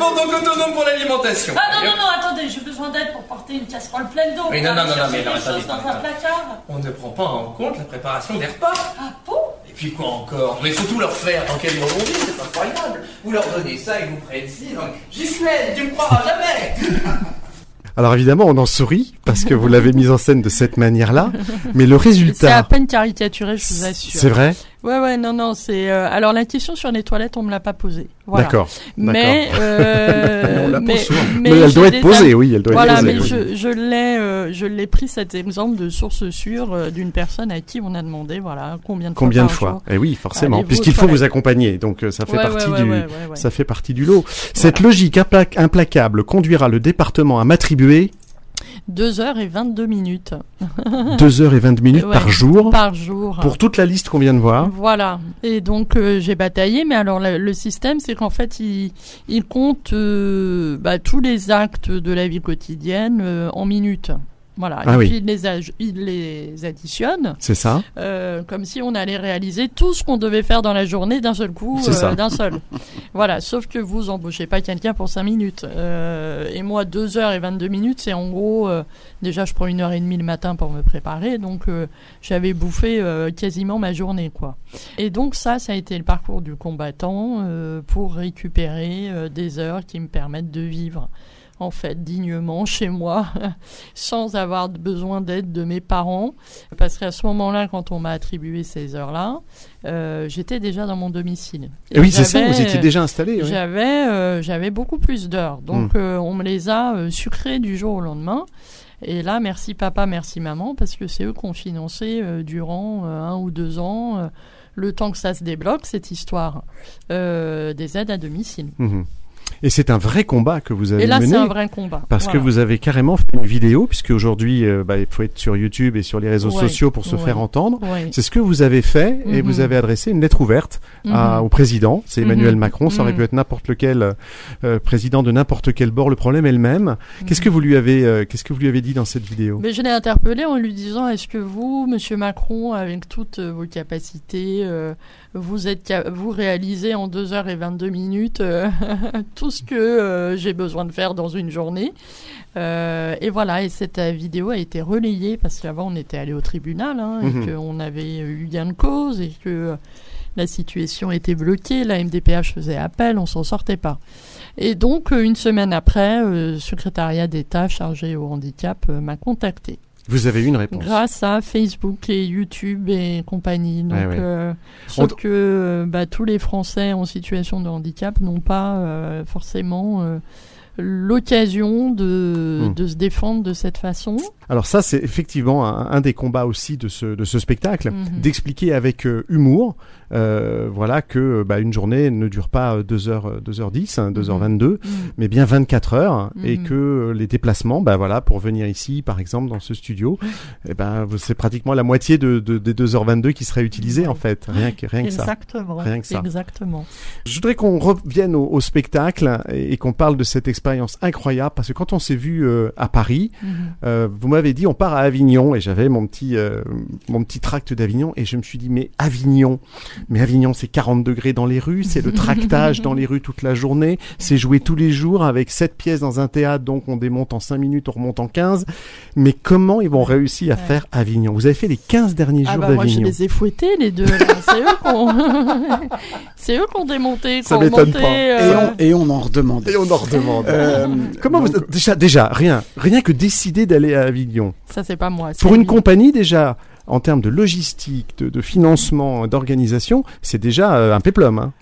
Bon, donc autonome pour l'alimentation. Ah non, non, non, attendez, j'ai besoin d'aide pour porter une casserole pleine d'eau. Oui, non, Pour non, non, non, mais non, attendez, dans un placard. On ne prend pas en compte la préparation des repas. Ah bon? Et puis quoi encore? Mais faut tout leur faire dans quel moment on vit, c'est incroyable. Vous leur donnez ça, ils vous prennent ci. Donc, Ghislaine, tu me croiras jamais Alors évidemment, on en sourit parce que vous l'avez mise en scène de cette manière-là, mais le C'est à résultat, peine caricaturé, je vous assure. c'est vrai? Ouais, ouais, non, non, c'est. euh, alors la question sur les toilettes, on me l'a pas posée. Voilà. D'accord. Mais, euh, Mais on la pose mais, souvent. mais Mais elle doit être posée, oui, elle doit Voilà, être posée. mais oui. je, je l'ai, euh, je l'ai pris cet exemple de source sûre euh, d'une personne à qui on a demandé, voilà, combien de fois Combien de fois. Eh oui, forcément, puisqu'il faut vous accompagner, donc euh, ça fait Ouais, partie ouais, ouais, du, ouais, ouais, ouais. ça fait partie du lot. Cette logique impla- implacable conduira le département à m'attribuer 2 heures et 22 minutes 2 heures et 20 minutes Ouais, par jour par jour. pour toute la liste qu'on vient de voir. Voilà. Et donc euh, j'ai bataillé, mais alors le, le système, c'est qu'en fait, il, il compte euh, bah, tous les actes de la vie quotidienne euh, en minutes. Voilà. Ah et oui. puis il les, aj- il les additionne, C'est ça euh, comme si on allait réaliser tout ce qu'on devait faire dans la journée d'un seul coup, euh, d'un seul. voilà. Sauf que vous embauchez pas quelqu'un pour 5 minutes. Euh, et moi, 2 heures et 22 minutes, c'est en gros, déjà je prends une heure et demie le matin pour me préparer, donc j'avais bouffé quasiment ma journée, quoi. Et donc ça, ça a été le parcours du combattant pour récupérer des heures qui me permettent de vivre en fait dignement chez moi sans avoir besoin d'aide de mes parents parce qu'à ce moment-là quand on m'a attribué ces heures-là euh, j'étais déjà dans mon domicile Et oui, c'est ça, vous étiez déjà installé. oui. j'avais euh, j'avais beaucoup plus d'heures donc Hmm. euh, on me les a sucrées du jour au lendemain et là merci papa merci maman parce que c'est eux qui ont financé durant un ou deux ans le temps que ça se débloque cette histoire des aides à domicile Mhm. Et c'est un vrai combat que vous avez et là mené. c'est un vrai combat Parce que vous avez carrément fait une vidéo, puisque aujourd'hui, euh, bah, il faut être sur YouTube et sur les réseaux Ouais, sociaux pour se ouais. faire entendre. Ouais. C'est ce que vous avez fait et Mhm. vous avez adressé une lettre ouverte à- Mhm. au président. C'est Emmanuel Mhm. Macron. Ça aurait Mhm. pu être n'importe lequel euh, président de n'importe quel bord. Le problème est le même. Qu'est-ce que vous lui avez, euh, qu'est-ce que vous lui avez dit dans cette vidéo? Mais je l'ai interpellé en lui disant est-ce que vous, Monsieur Macron, avec toutes vos capacités, vous êtes vous réalisez en 2 heures et 22 minutes euh, tout ce que euh, j'ai besoin de faire dans une journée Euh, Et voilà, et cette vidéo a été relayée parce qu'avant on était allé au tribunal hein, Mhm. et qu'on avait eu gain de cause et que la situation était bloquée, la MDPH faisait appel, on s'en sortait pas. Et donc, une semaine après, le secrétariat d'État chargé au handicap m'a contacté. Vous avez eu une réponse. Grâce à Facebook et YouTube et compagnie. Donc, Ouais, ouais. euh, sauf que euh, bah, tous les Français en situation de handicap n'ont pas euh, forcément euh, l'occasion de, Hmm. de se défendre de cette façon. Alors ça, c'est effectivement un, un des combats aussi de ce, de ce spectacle, Mhm. d'expliquer avec euh, humour, euh, voilà, que bah, une journée ne dure pas euh, 2h, 2h10, hein, 2h22, Mhm. mais bien 24 heures, et Mhm. que les déplacements, bah voilà, pour venir ici, par exemple, dans ce studio, eh ben, c'est pratiquement la moitié de, de- des 2h22 qui serait utilisée, en fait, rien que, rien que ça. Exactement. Rien que ça. Exactement. Je voudrais qu'on revienne au, au spectacle et, et qu'on parle de cette expérience incroyable, parce que quand on s'est vu euh, à Paris, Mhm. vous m'avez dit on part à Avignon et j'avais mon petit euh, mon petit tract d'Avignon et je me suis dit mais Avignon mais Avignon c'est 40 degrés dans les rues c'est le tractage dans les rues toute la journée c'est jouer tous les jours avec 7 pièces dans un théâtre donc on démonte en 5 minutes on remonte en 15 mais comment ils vont réussir à Ouais. faire Avignon? Vous avez fait les 15 derniers Ah jours bah moi je d'Avignon les ai fouettés les deux. C'est eux qu'on c'est eux qu'on démonté, Ça m'étonne pas. Et, euh, on, et on en redemande. et on en redemande Euh, comment vous donc, déjà déjà rien rien que décider d'aller à Avignon Ça c'est pas moi. pour une compagnie déjà en termes de logistique, de, de financement, d'organisation, c'est déjà euh, un péplum. Hein.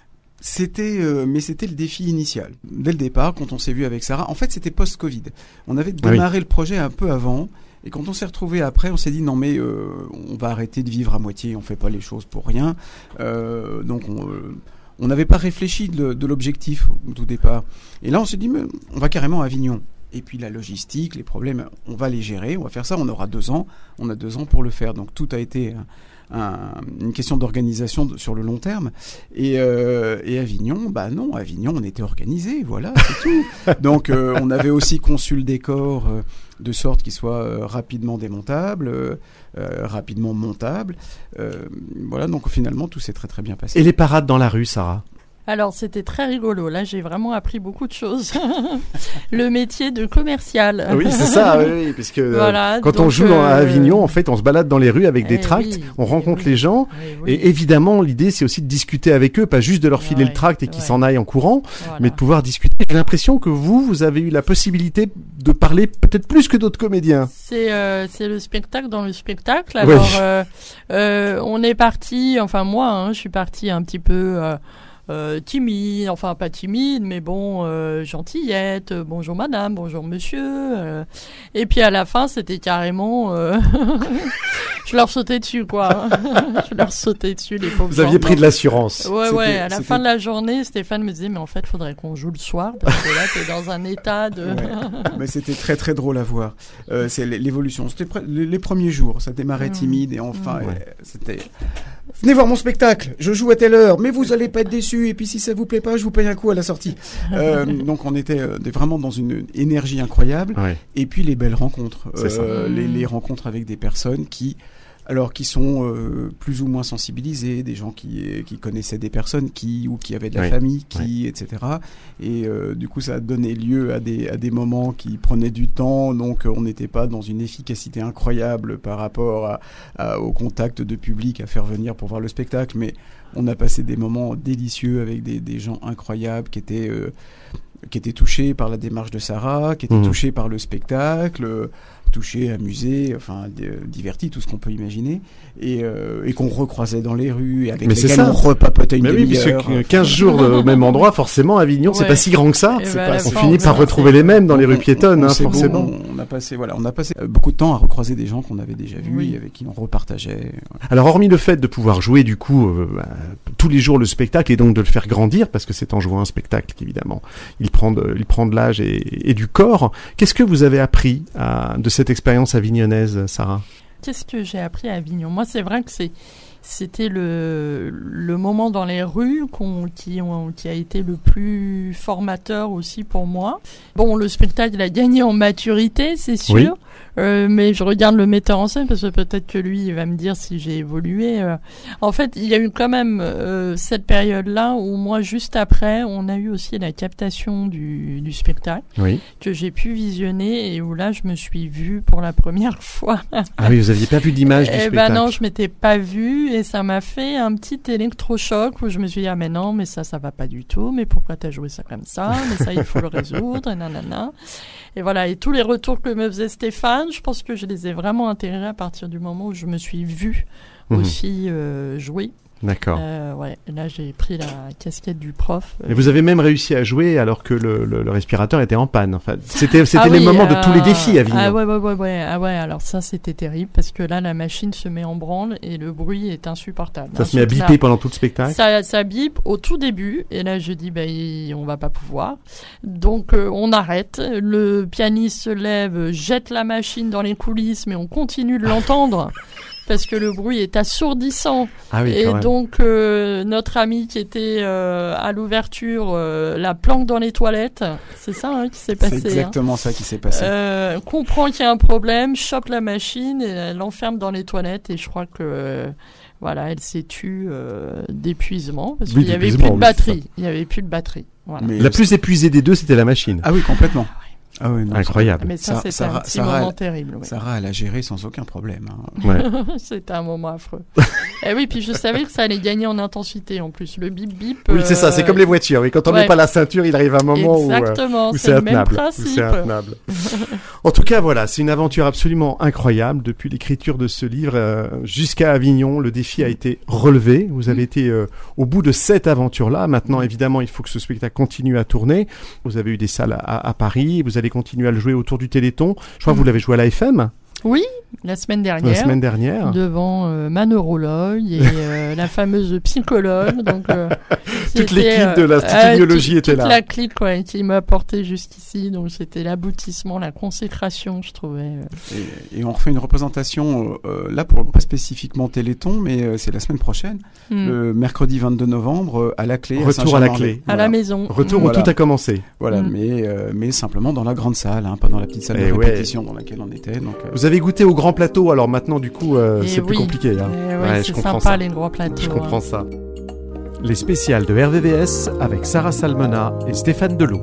C'était, euh, mais c'était le défi initial. Dès le départ, quand on s'est vu avec Sarah, en fait, c'était post-Covid. On avait Ah oui. démarré le projet un peu avant, et quand on s'est retrouvé après, on s'est dit non mais euh, on va arrêter de vivre à moitié, on fait pas les choses pour rien. Euh, donc on euh, on n'avait pas réfléchi de, de l'objectif au tout départ. Et là, on s'est dit mais on va carrément à Avignon. Et puis la logistique, les problèmes, on va les gérer, on va faire ça. On aura deux ans, on a deux ans pour le faire. Donc tout a été un- un- une question d'organisation sur le long terme. Et, euh, et Avignon, bah non, Avignon, on était organisé, voilà, c'est tout. Donc euh, on avait aussi conçu le décor euh, de sorte qu'il soit rapidement démontable, rapidement montable. Voilà, donc finalement tout s'est très très bien passé. Et les parades dans la rue, Sarah? Alors c'était très rigolo. Là j'ai vraiment appris beaucoup de choses. le métier de commercial. Oui, c'est ça, oui, oui, parce que euh, Voilà, quand on joue à euh, Avignon, en fait, on se balade dans les rues avec des Eh tracts, oui, on eh rencontre oui. les gens, Eh oui. et évidemment, l'idée, c'est aussi de discuter avec eux, pas juste de leur filer le tract et qu'ils s'en aillent en courant, Voilà. mais de pouvoir discuter. J'ai l'impression que vous, vous avez eu la possibilité de parler peut-être plus que d'autres comédiens. C'est euh, le spectacle dans le spectacle. Alors, euh, on est parti, enfin moi, hein, je suis partie un petit peu euh, timide, enfin pas timide, mais bon, euh, gentillette, euh, bonjour madame, bonjour monsieur. euh. et puis à la fin, c'était carrément... euh, je leur sautais dessus, quoi. je leur sautais dessus, les pauvres Vous aviez gens. pris de l'assurance. Ouais, ouais, à la fin de la journée, Stéphane me disait, mais en fait, faudrait qu'on joue le soir, parce que là, t'es dans un état de... Ouais. Mais c'était très très drôle à voir. Euh, c'est l'évolution. C'était les, premiers jours, ça démarrait Mm. timide et enfin, c'était. Venez voir mon spectacle. Je joue à telle heure, mais vous allez pas être déçus. et puis si ça vous plaît pas, je vous paye un coup à la sortie. Euh, donc on était euh, vraiment dans une énergie incroyable. Ouais. Et puis les belles rencontres. Euh, les, les rencontres avec des personnes qui alors qui sont euh, plus ou moins sensibilisés, des gens qui, qui connaissaient des personnes qui ou qui avaient de la Oui, famille, qui etc. Et euh, du coup, ça a donné lieu à des à des moments qui prenaient du temps. Donc, on n'était pas dans une efficacité incroyable par rapport à, à- au contact de public à faire venir pour voir le spectacle, mais on a passé des moments délicieux avec des, des gens incroyables qui étaient euh, qui étaient touchés par la démarche de Sarah, qui étaient Mhm. touchés par le spectacle, touchés, amusés, enfin d- divertis, tout ce qu'on peut imaginer, et, euh, et qu'on recroisait dans les rues, et avec Mais lesquels on repapotait une Mais oui, puisque demi-heure. 15 jours au même endroit, forcément, Avignon, c'est pas si grand que ça. Bah, pas- on On fin, finit par retrouver les mêmes dans les On- rues piétonnes, on hein, forcément. on, on a passé, voilà, on a passé euh, beaucoup de temps à recroiser des gens qu'on avait déjà vus, Oui. et avec qui on repartageait. Alors, hormis le fait de pouvoir jouer, du coup, euh, bah, tous les jours le spectacle et donc de le faire grandir, parce que c'est en jouant un spectacle qu'évidemment, il prend de, il prend de l'âge et, et du corps. Qu'est-ce que vous avez appris à- de cette expérience avignonnaise, Sarah? Qu'est-ce que j'ai appris à Avignon? Moi, c'est vrai que c'est c'était le, le moment dans les rues qui, a été le plus formateur aussi pour moi. Bon, le spectacle il a gagné en maturité, c'est sûr. Oui. Euh, mais je regarde le metteur en scène parce que peut-être que lui, il va me dire si j'ai évolué. euh. En fait, il y a eu quand même euh, cette période-là où moi, juste après, on a eu aussi la captation du, du spectacle Oui. que j'ai pu visionner et où là, je me suis vue pour la première fois. Ah oui, vous aviez pas vu d'image du Eh spectacle. ben non, je m'étais pas vue et ça m'a fait un petit électrochoc où je me suis dit ah mais non mais ça ça va pas du tout. Mais pourquoi t'as joué ça comme ça? Mais ça il faut le résoudre. Et nanana. Et voilà. Et tous les retours que me faisait Stéphane je pense que je les ai vraiment intégrés à partir du moment où je me suis vue Mhm. aussi euh, jouer D'accord. Euh, ouais là j'ai pris la casquette du prof Et vous avez même réussi à jouer alors que le, le- le respirateur était en panne. Enfin, c'était c'était Ah les oui, moments de euh, tous les défis à Avignon. Ah ouais, ouais, ouais, ouais. Ah ouais, alors ça, c'était terrible parce que là, la machine se met en branle et le bruit est insupportable. Ça se met à biper pendant tout le spectacle. Ça, ça bip au tout début et là je dis bah il- on va pas pouvoir donc euh, on arrête le pianiste se lève jette la machine dans les coulisses mais on continue de l'entendre parce que le bruit est assourdissant Ah oui, et donc euh, notre ami qui était euh, à l'ouverture euh, la planque dans les toilettes c'est ça hein, qui s'est C'est passé hein. exactement ça qui s'est passé. Euh, comprend qu'il y a un problème, chope la machine et elle l'enferme dans les toilettes et je crois que euh, voilà, elle s'est tue euh, d'épuisement parce Oui, qu'il y avait plus de c'est batterie. Il y avait plus de batterie. Voilà. Mais La plus épuisée des deux, c'était la machine. Ah oui, complètement. Ah oui, non, Incroyable. Mais ça, Sarah- un petit Sarah, moment elle- terrible. oui. Sarah, elle a géré sans aucun problème. hein. Ouais. c'était un moment affreux. et oui, puis je savais que ça allait gagner en intensité en plus. Le bip bip. Oui, c'est ça, c'est euh, comme les voitures. Oui, quand on ouais. met pas la ceinture, il arrive un moment où, euh, Exactement, où c'est c'est le même intenable. où principe. c'est intenable. en tout cas, voilà, c'est une aventure absolument incroyable. Depuis l'écriture de ce livre euh, jusqu'à Avignon, le défi a été relevé. Vous avez été euh, au bout de cette aventure-là. Maintenant, évidemment, il faut que ce spectacle continue à tourner. Vous avez eu des salles à, à Paris. Vous allez continuer à le jouer autour du Téléthon. Je crois que vous l'avez joué à la FM Oui, la semaine dernière. la semaine dernière. devant euh, ma neurologue et euh, la fameuse psychologue. Donc, euh, Toute l'équipe de la euh, stignologie toute- était toute là. la clique quoi, qui m'a porté jusqu'ici. Donc c'était l'aboutissement, la consécration, je trouvais. Et, et on refait une représentation, euh, là, pour pas spécifiquement Téléthon, mais euh, c'est la semaine prochaine, Hmm. le mercredi 22 novembre, à la clé. Retour à la clé. À la maison. Retour Mm. où Voilà. tout a commencé. Voilà, Mm. mais, euh, mais simplement dans la grande salle, hein, pas dans la petite salle Eh de ouais. répétition dans laquelle on était. Donc, euh, Vous avez goûté au grand plateau, alors maintenant, du coup, euh, Et c'est plus compliqué. Hein. Eh ouais, Ouais, je c'est comprends sympa ça. les gros plateaux. Je hein. comprends ça. Les spéciales de RVVS avec Sarah Salmona et Stéphane Delot.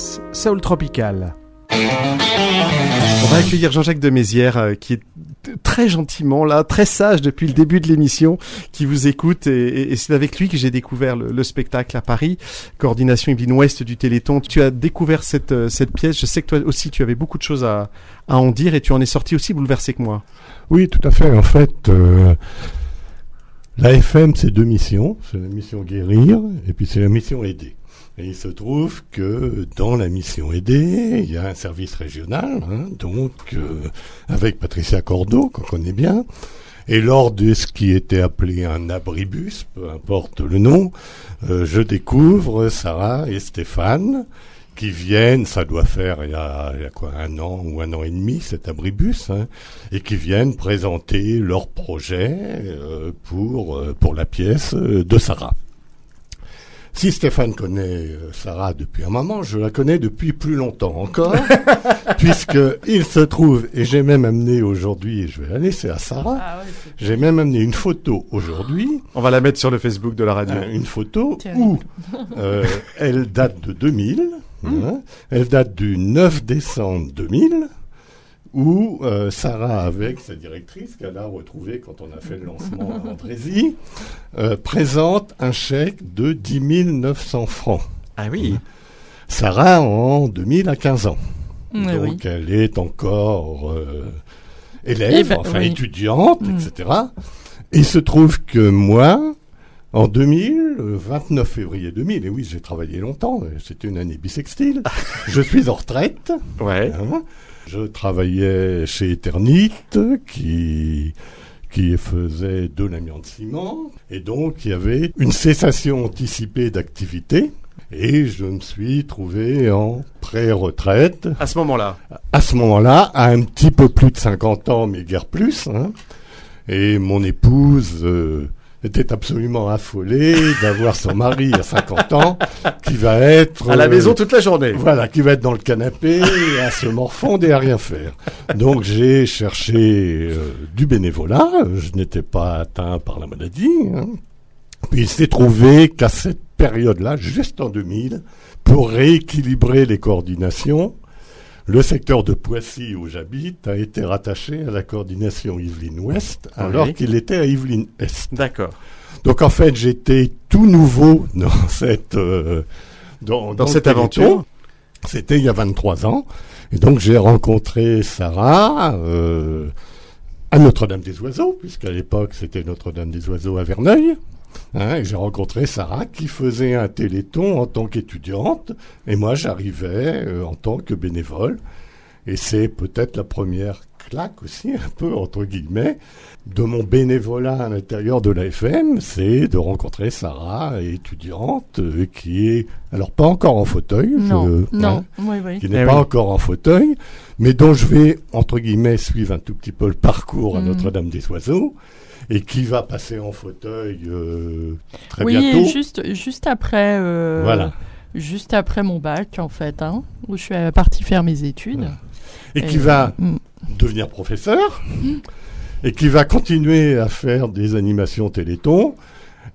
Walters, Soul Tropical. On va accueillir Jean-Jacques de Mézières, euh, qui est très gentiment là, très sage depuis le début de l'émission, qui vous écoute et, et- et c'est avec lui que j'ai découvert le, le spectacle à Paris, coordination Yvelines Ouest du Téléthon. Tu as découvert cette, euh, cette pièce, je sais que toi aussi tu avais beaucoup de choses à, à en dire et tu en es sorti aussi bouleversé que moi. Oui, tout à fait. En fait, euh, la FM, c'est deux missions. C'est la mission guérir et puis c'est la mission aider. Il se trouve que dans la mission aider, il y a un service régional, hein, donc euh, avec Patricia Cordeau, qu'on connaît bien. Et lors de ce qui était appelé un abribus, peu importe le nom, euh, je découvre Sarah et Stéphane qui viennent, ça doit faire il y a, quoi, un an ou un an et demi, cet abribus, hein, et qui viennent présenter leur projet euh, pour, la pièce de Sarah. Si Stéphane connaît euh, Sarah depuis un moment, je la connais depuis plus longtemps encore, puisque il se trouve, et j'ai même amené aujourd'hui, et je vais la laisser à Sarah, Ah ouais, j'ai même amené une photo aujourd'hui, On va la mettre sur le Facebook de la radio. euh, une photo où euh, elle date de 2000, hein, elle date du 9 décembre 2000, où euh, Sarah, avec sa directrice, qu'elle a retrouvée quand on a fait le lancement à Andrézy, euh, présente un chèque de 10 900 francs. Ah oui. Sarah, en 2000, a 15 ans. Donc oui. elle est encore euh, élève, Eh ben, enfin oui. étudiante, Mm. etc. Il se trouve que moi, en 2000, le 29 février 2000, et oui, j'ai travaillé longtemps, euh, c'était une année bisextile, je suis en retraite. Ouais. hein. je travaillais chez Eternit, qui qui faisait de l'amiante ciment, et donc il y avait une cessation anticipée d'activité, et je me suis trouvé en pré-retraite, À ce moment-là. à ce moment-là, à un petit peu plus de 50 ans, mais guère plus. hein. Et mon épouse euh, était absolument affolée d'avoir son mari à 50 ans qui va être... À la euh, maison toute la journée. Voilà, qui va être dans le canapé à se morfondre et à rien faire. Donc j'ai cherché euh, du bénévolat, je n'étais pas atteint par la maladie. hein. Puis il s'est trouvé qu'à cette période-là, juste en 2000, pour rééquilibrer les coordinations, le secteur de Poissy où j'habite a été rattaché à la coordination Yvelines-Ouest alors qu'il était à Yvelines-Est. D'accord. Donc en fait, j'étais tout nouveau dans cette euh, dans, cette aventure. C'était il y a 23 ans. Et donc j'ai rencontré Sarah euh, à Notre-Dame-des-Oiseaux, puisqu'à l'époque c'était Notre-Dame-des-Oiseaux à Verneuil. Hein, et j'ai rencontré Sarah qui faisait un téléthon en tant qu'étudiante, et moi j'arrivais euh, en tant que bénévole. Et c'est peut-être la première claque aussi, un peu entre guillemets, de mon bénévolat à l'intérieur de l'AFM, c'est de rencontrer Sarah, étudiante, euh, qui est, alors pas encore en fauteuil, Non, je- non, hein, oui, oui. qui n'est Eh pas oui. encore en fauteuil, mais dont je vais, entre guillemets, suivre un tout petit peu le parcours à Mhm. Notre-Dame des Oiseaux, et qui va passer en fauteuil euh, très oui, bientôt. juste, juste après. euh, Voilà. Juste après mon bac, en fait, hein, où je suis euh, partie faire mes études. Et qui va mm. devenir professeur, et qui va continuer à faire des animations Téléthon.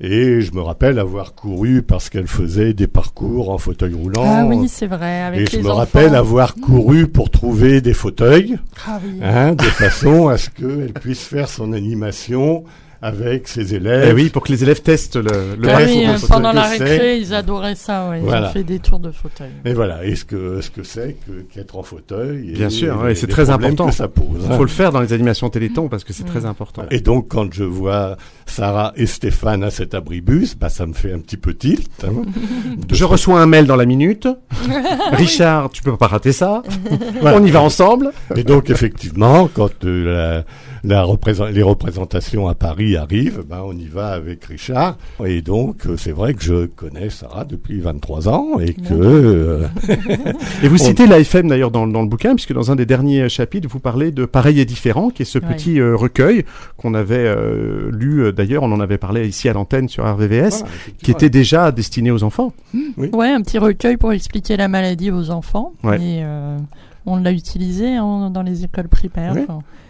Et je me rappelle avoir couru parce qu'elle faisait des parcours en fauteuil roulant. Ah oui, c'est vrai. Avec et je les me enfants. rappelle avoir couru pour trouver des fauteuils, Ah oui. hein, de façon à ce qu'elle puisse faire son animation avec ses élèves. Eh oui, pour que les élèves testent le, le Ah oui, peut pendant la récré, ils adoraient ça. Ouais. Ils Voilà. ont fait des tours de fauteuil. Et voilà, et ce que ce que c'est qu'être en fauteuil. Bien sûr, ouais, c'est très important. Que ça pose. Il hein. faut le faire dans les animations Téléthon parce que c'est Mm. très important. Et donc, quand je vois Sarah et Stéphane à cet abribus, bah, ça me fait un petit peu tilt. hein, Je reçois un mail dans la minute. Richard, tu peux pas rater ça. Voilà. On y va ensemble. Et donc, effectivement, quand euh, la, la représent- les représentations à Paris arrivent, ben, on y va avec Richard. Et donc, euh, c'est vrai que je connais Sarah depuis 23 ans et que... euh, Et vous On- citez l'AFM d'ailleurs dans, dans le bouquin, puisque dans un des derniers chapitres, vous parlez de Pareil et différent, qui est ce Ouais. petit euh, recueil qu'on avait euh, lu, euh, d'ailleurs, on en avait parlé ici à l'antenne sur RVVS, voilà, qui était déjà destiné aux enfants. Ouais, un petit recueil pour expliquer la maladie aux enfants. Ouais. Et euh, on l'a utilisé hein, dans les écoles primaires. Oui.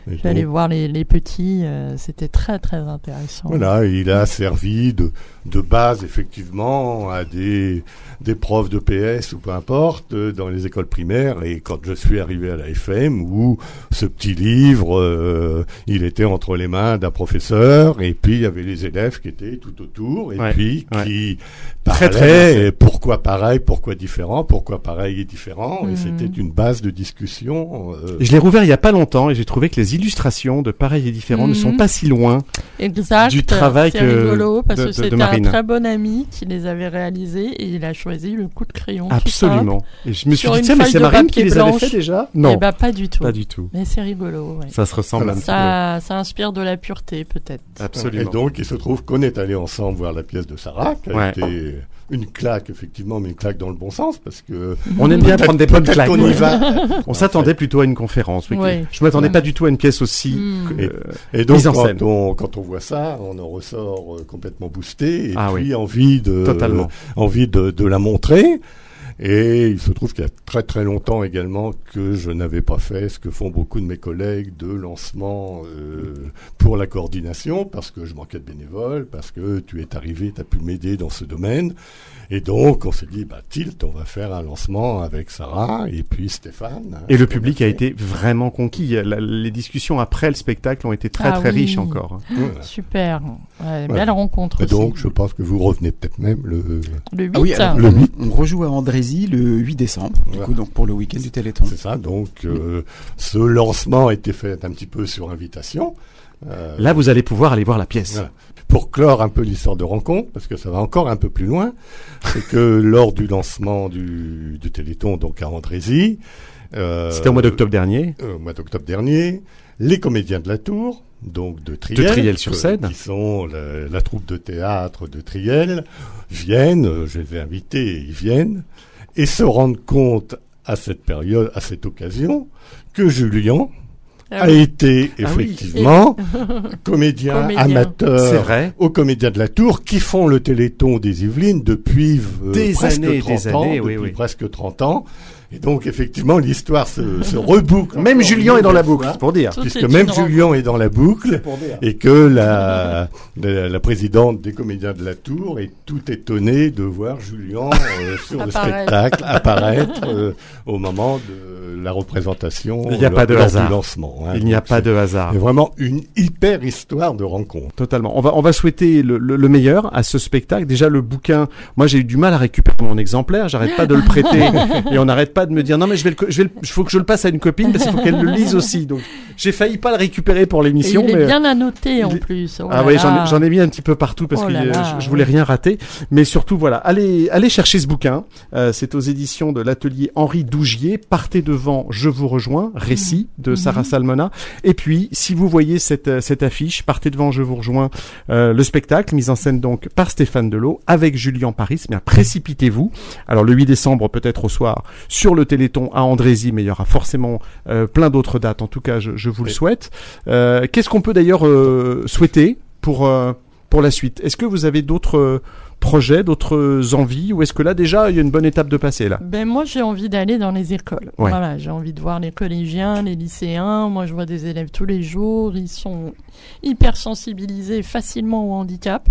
Je suis donc, voir les, les petits. euh, C'était très très intéressant. Voilà, il a servi de, de base effectivement à des, des profs de PS ou peu importe euh, dans les écoles primaires. Et quand je suis arrivé à la FM, où ce petit livre, euh, il était entre les mains d'un professeur, et puis il y avait les élèves qui étaient tout autour, et Ouais, puis ouais. qui Très, très bien parlaient et pourquoi pareil, pourquoi différent, pourquoi pareil et différent. Et Mhm. c'était une base de discussion. euh, Je l'ai rouvert il y a pas longtemps et j'ai trouvé que les illustrations de Pareil et différent ne sont Mhm. pas si loin. Exact. du travail c'est que- rigolo parce de- que c'était un Marine. très bon ami qui les avait réalisés et il a choisi le coup de crayon. Absolument. Et je me suis Sur dit, une tiens, mais feuille c'est de Marine qui papier les avait blanche. fait déjà? Non, Eh ben, pas du tout. pas du tout. Mais c'est rigolo. ouais. Ça se ressemble un petit Ça, ça inspire de la pureté peut-être. peu. Absolument. Et donc, il se trouve qu'on est allé ensemble voir la pièce de Sarah, qui a Ouais. été une claque, effectivement, mais une claque dans le bon sens, parce que... On aime bien prendre des bonnes claques. qu'on y va. On s'attendait plutôt à une conférence. oui. Ouais. Je m'attendais Ouais. pas du tout à une pièce aussi. Mm. euh, Et donc, Mise en scène. quand on, quand on voit ça, on en ressort euh, complètement boosté, et Ah puis oui. envie de, Totalement. envie de, de la montrer. Et il se trouve qu'il y a très très longtemps également que je n'avais pas fait ce que font beaucoup de mes collègues de lancement euh, pour la coordination, parce que je manquais de bénévoles, parce que tu es arrivé, tu as pu m'aider dans ce domaine. Et donc on s'est dit, bah tilt, on va faire un lancement avec Sarah et puis Stéphane. Et le public a été vraiment conquis. La- les discussions après le spectacle ont été très Ah très oui. riches encore. Voilà. Super. Ouais, Voilà. Belle rencontre. Et aussi. donc je pense que vous revenez peut-être même le... le 8. Ah oui, alors, Le on, huit. on rejoue à Andrézy le 8 décembre, du Voilà. coup, donc pour le week-end du Téléthon. C'est ça, donc euh, ce lancement a été fait un petit peu sur invitation. Euh, Là, vous allez pouvoir aller voir la pièce. Voilà. Pour clore un peu l'histoire de rencontre, parce que ça va encore un peu plus loin, c'est que lors du lancement du, du Téléthon, donc à Andrézy, euh, C'était au mois d'octobre dernier. euh, au mois d'octobre dernier, les comédiens de la Tour, donc de Triel, De Triel-sur-Seine. que- qui sont la, la troupe de théâtre de Triel, viennent, je les ai invités, ils viennent, et se rendent compte à cette période, à cette occasion, que Julien Ah a oui. été Ah oui. effectivement comédien, Comédien. amateur vrai. aux comédiens de la Tour qui font le Téléthon des Yvelines depuis euh, Des presque années, 30 des ans, années, oui, depuis oui. presque 30 ans. Et donc effectivement l'histoire se, se reboucle. Même Julien est dans la boucle, pour dire. Tout Puisque même Julien est dans la boucle et que la, la, la présidente des comédiens de la Tour est tout étonnée de voir Julien euh, sur le spectacle apparaître euh, au moment de la représentation Il n'y a pas de hasard. du lancement. hein. Il n'y a pas de hasard. c'est vraiment une hyper histoire de rencontre. Totalement. On va, on va souhaiter le, le- le meilleur à ce spectacle. Déjà, le bouquin, moi j'ai eu du mal à récupérer mon exemplaire. J'arrête pas de le prêter et on arrête pas de me dire non mais je vais le, je vais il faut que je le passe à une copine parce qu'il faut qu'elle le lise aussi. Donc j'ai failli pas le récupérer pour l'émission. Il est mais bien annoté en plus. Oh ah oui, j'en ai, ai mis un petit peu partout parce Oh que euh, je, je voulais rien rater. Mais surtout voilà, allez allez chercher ce bouquin. Euh, c'est aux éditions de l'atelier Henri Dougier. Partez devant, je vous rejoins. Récit Mmh. de Sarah Salmona. Et puis si vous voyez cette euh, cette affiche, partez devant, je vous rejoins. euh, le spectacle mise en scène donc par Stéphane Delot avec Julien Paris. Bien précipitez-vous. Alors le 8 décembre peut-être au soir sur le Téléthon à Andrézy, mais il y aura forcément euh, plein d'autres dates. En tout cas, je, je vous le souhaite. Euh, Qu'est-ce qu'on peut d'ailleurs euh, souhaiter pour euh, pour la suite? Est-ce que vous avez d'autres projets, d'autres envies, ou est-ce que là déjà il y a une bonne étape de passer là? Ben moi j'ai envie d'aller dans les écoles. Ouais. Voilà, j'ai envie de voir les collégiens, les lycéens. Moi je vois des élèves tous les jours, ils sont hyper sensibilisés facilement au handicap.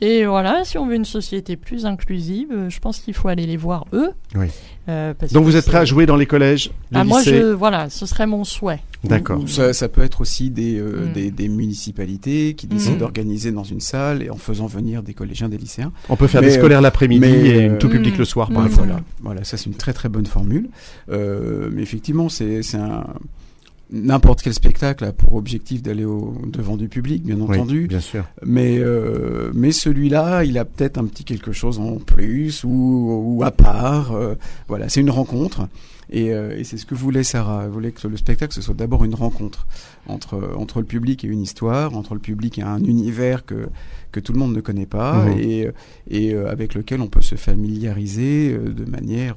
Et voilà, si on veut une société plus inclusive, euh, je pense qu'il faut aller les voir eux. Oui. Euh, parce Donc vous êtes prêt à jouer dans les collèges, les Ah, moi lycées je voilà, ce serait mon souhait. D'accord. Ça, ça peut être aussi des, euh, Mm. des, des municipalités qui décident Mm. d'organiser dans une salle et en faisant venir des collégiens, des lycéens. On peut faire Mais, des scolaires euh, l'après-midi et euh, tout public Mm. le soir. Par exemple. voilà, voilà, ça c'est une très très bonne formule. Euh, mais effectivement, c'est c'est un n'importe quel spectacle a pour objectif d'aller au devant du public, bien Oui, entendu. bien sûr. Mais euh, mais celui-là, il a peut-être un petit quelque chose en plus ou, ou à part. euh, voilà, c'est une rencontre. Et, euh, et c'est ce que voulait Sarah. Elle voulait que le spectacle ce soit d'abord une rencontre entre entre le public et une histoire, entre le public et un univers que que tout le monde ne connaît pas Mhm. et et euh, avec lequel on peut se familiariser euh, de manière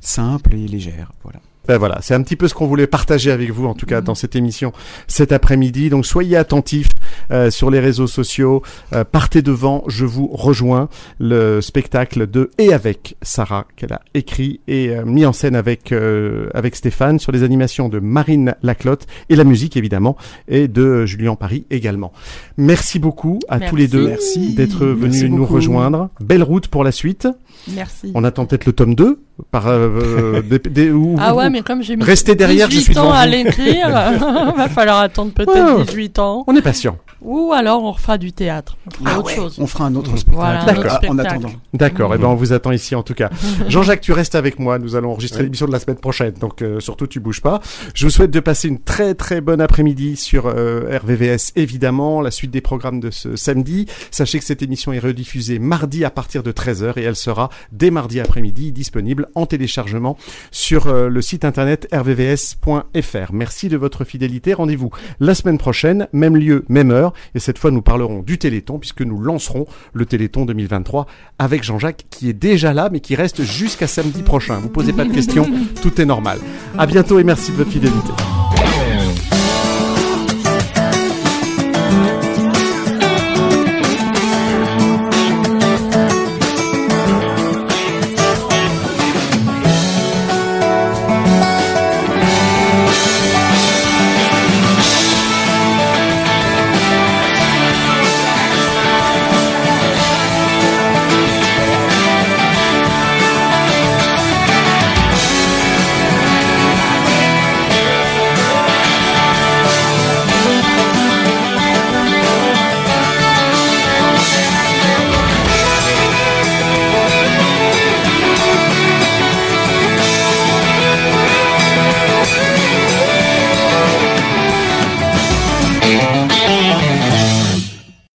simple et légère. Voilà. Ben voilà, c'est un petit peu ce qu'on voulait partager avec vous, en tout cas dans cette émission cet après-midi. Donc soyez attentifs euh, sur les réseaux sociaux. Euh, partez devant, je vous rejoins. Le spectacle de Et avec Sarah qu'elle a écrit et euh, mis en scène avec euh, avec Stéphane sur les animations de Marine Laclotte et la musique évidemment et de Julien Paris également. Merci beaucoup à tous les deux Merci. d'être venus nous beaucoup. rejoindre. Belle route pour la suite. Merci. On attend peut-être le tome 2 par euh, euh, des, des- ou- Ah ou- ouais, mais comme j'ai mis Restez derrière, je 18 suis devant ans à l'écrire, va falloir attendre peut-être Ouais. 18 ans. On est patient. Ou alors on refera du théâtre. On fera autre chose. On fera un autre spectacle Voilà, D'accord. autre en attendant. D'accord, et Mmh. ben on vous attend ici en tout cas. Jean-Jacques, tu restes avec moi, nous allons enregistrer l'émission de la semaine prochaine, donc euh, surtout tu bouges pas. Je vous souhaite de passer une très très bonne après-midi sur euh, RVVS évidemment, la suite des programmes de ce samedi. Sachez que cette émission est rediffusée mardi à partir de 13h et elle sera dès mardi après-midi disponible en téléchargement sur euh, le internet rvvs.fr. Merci de votre fidélité, rendez-vous la semaine prochaine, même lieu, même heure, et cette fois nous parlerons du Téléthon puisque nous lancerons le Téléthon 2023 avec Jean-Jacques qui est déjà là mais qui reste jusqu'à samedi prochain. Vous posez pas de questions, tout est normal. À bientôt et merci de votre fidélité.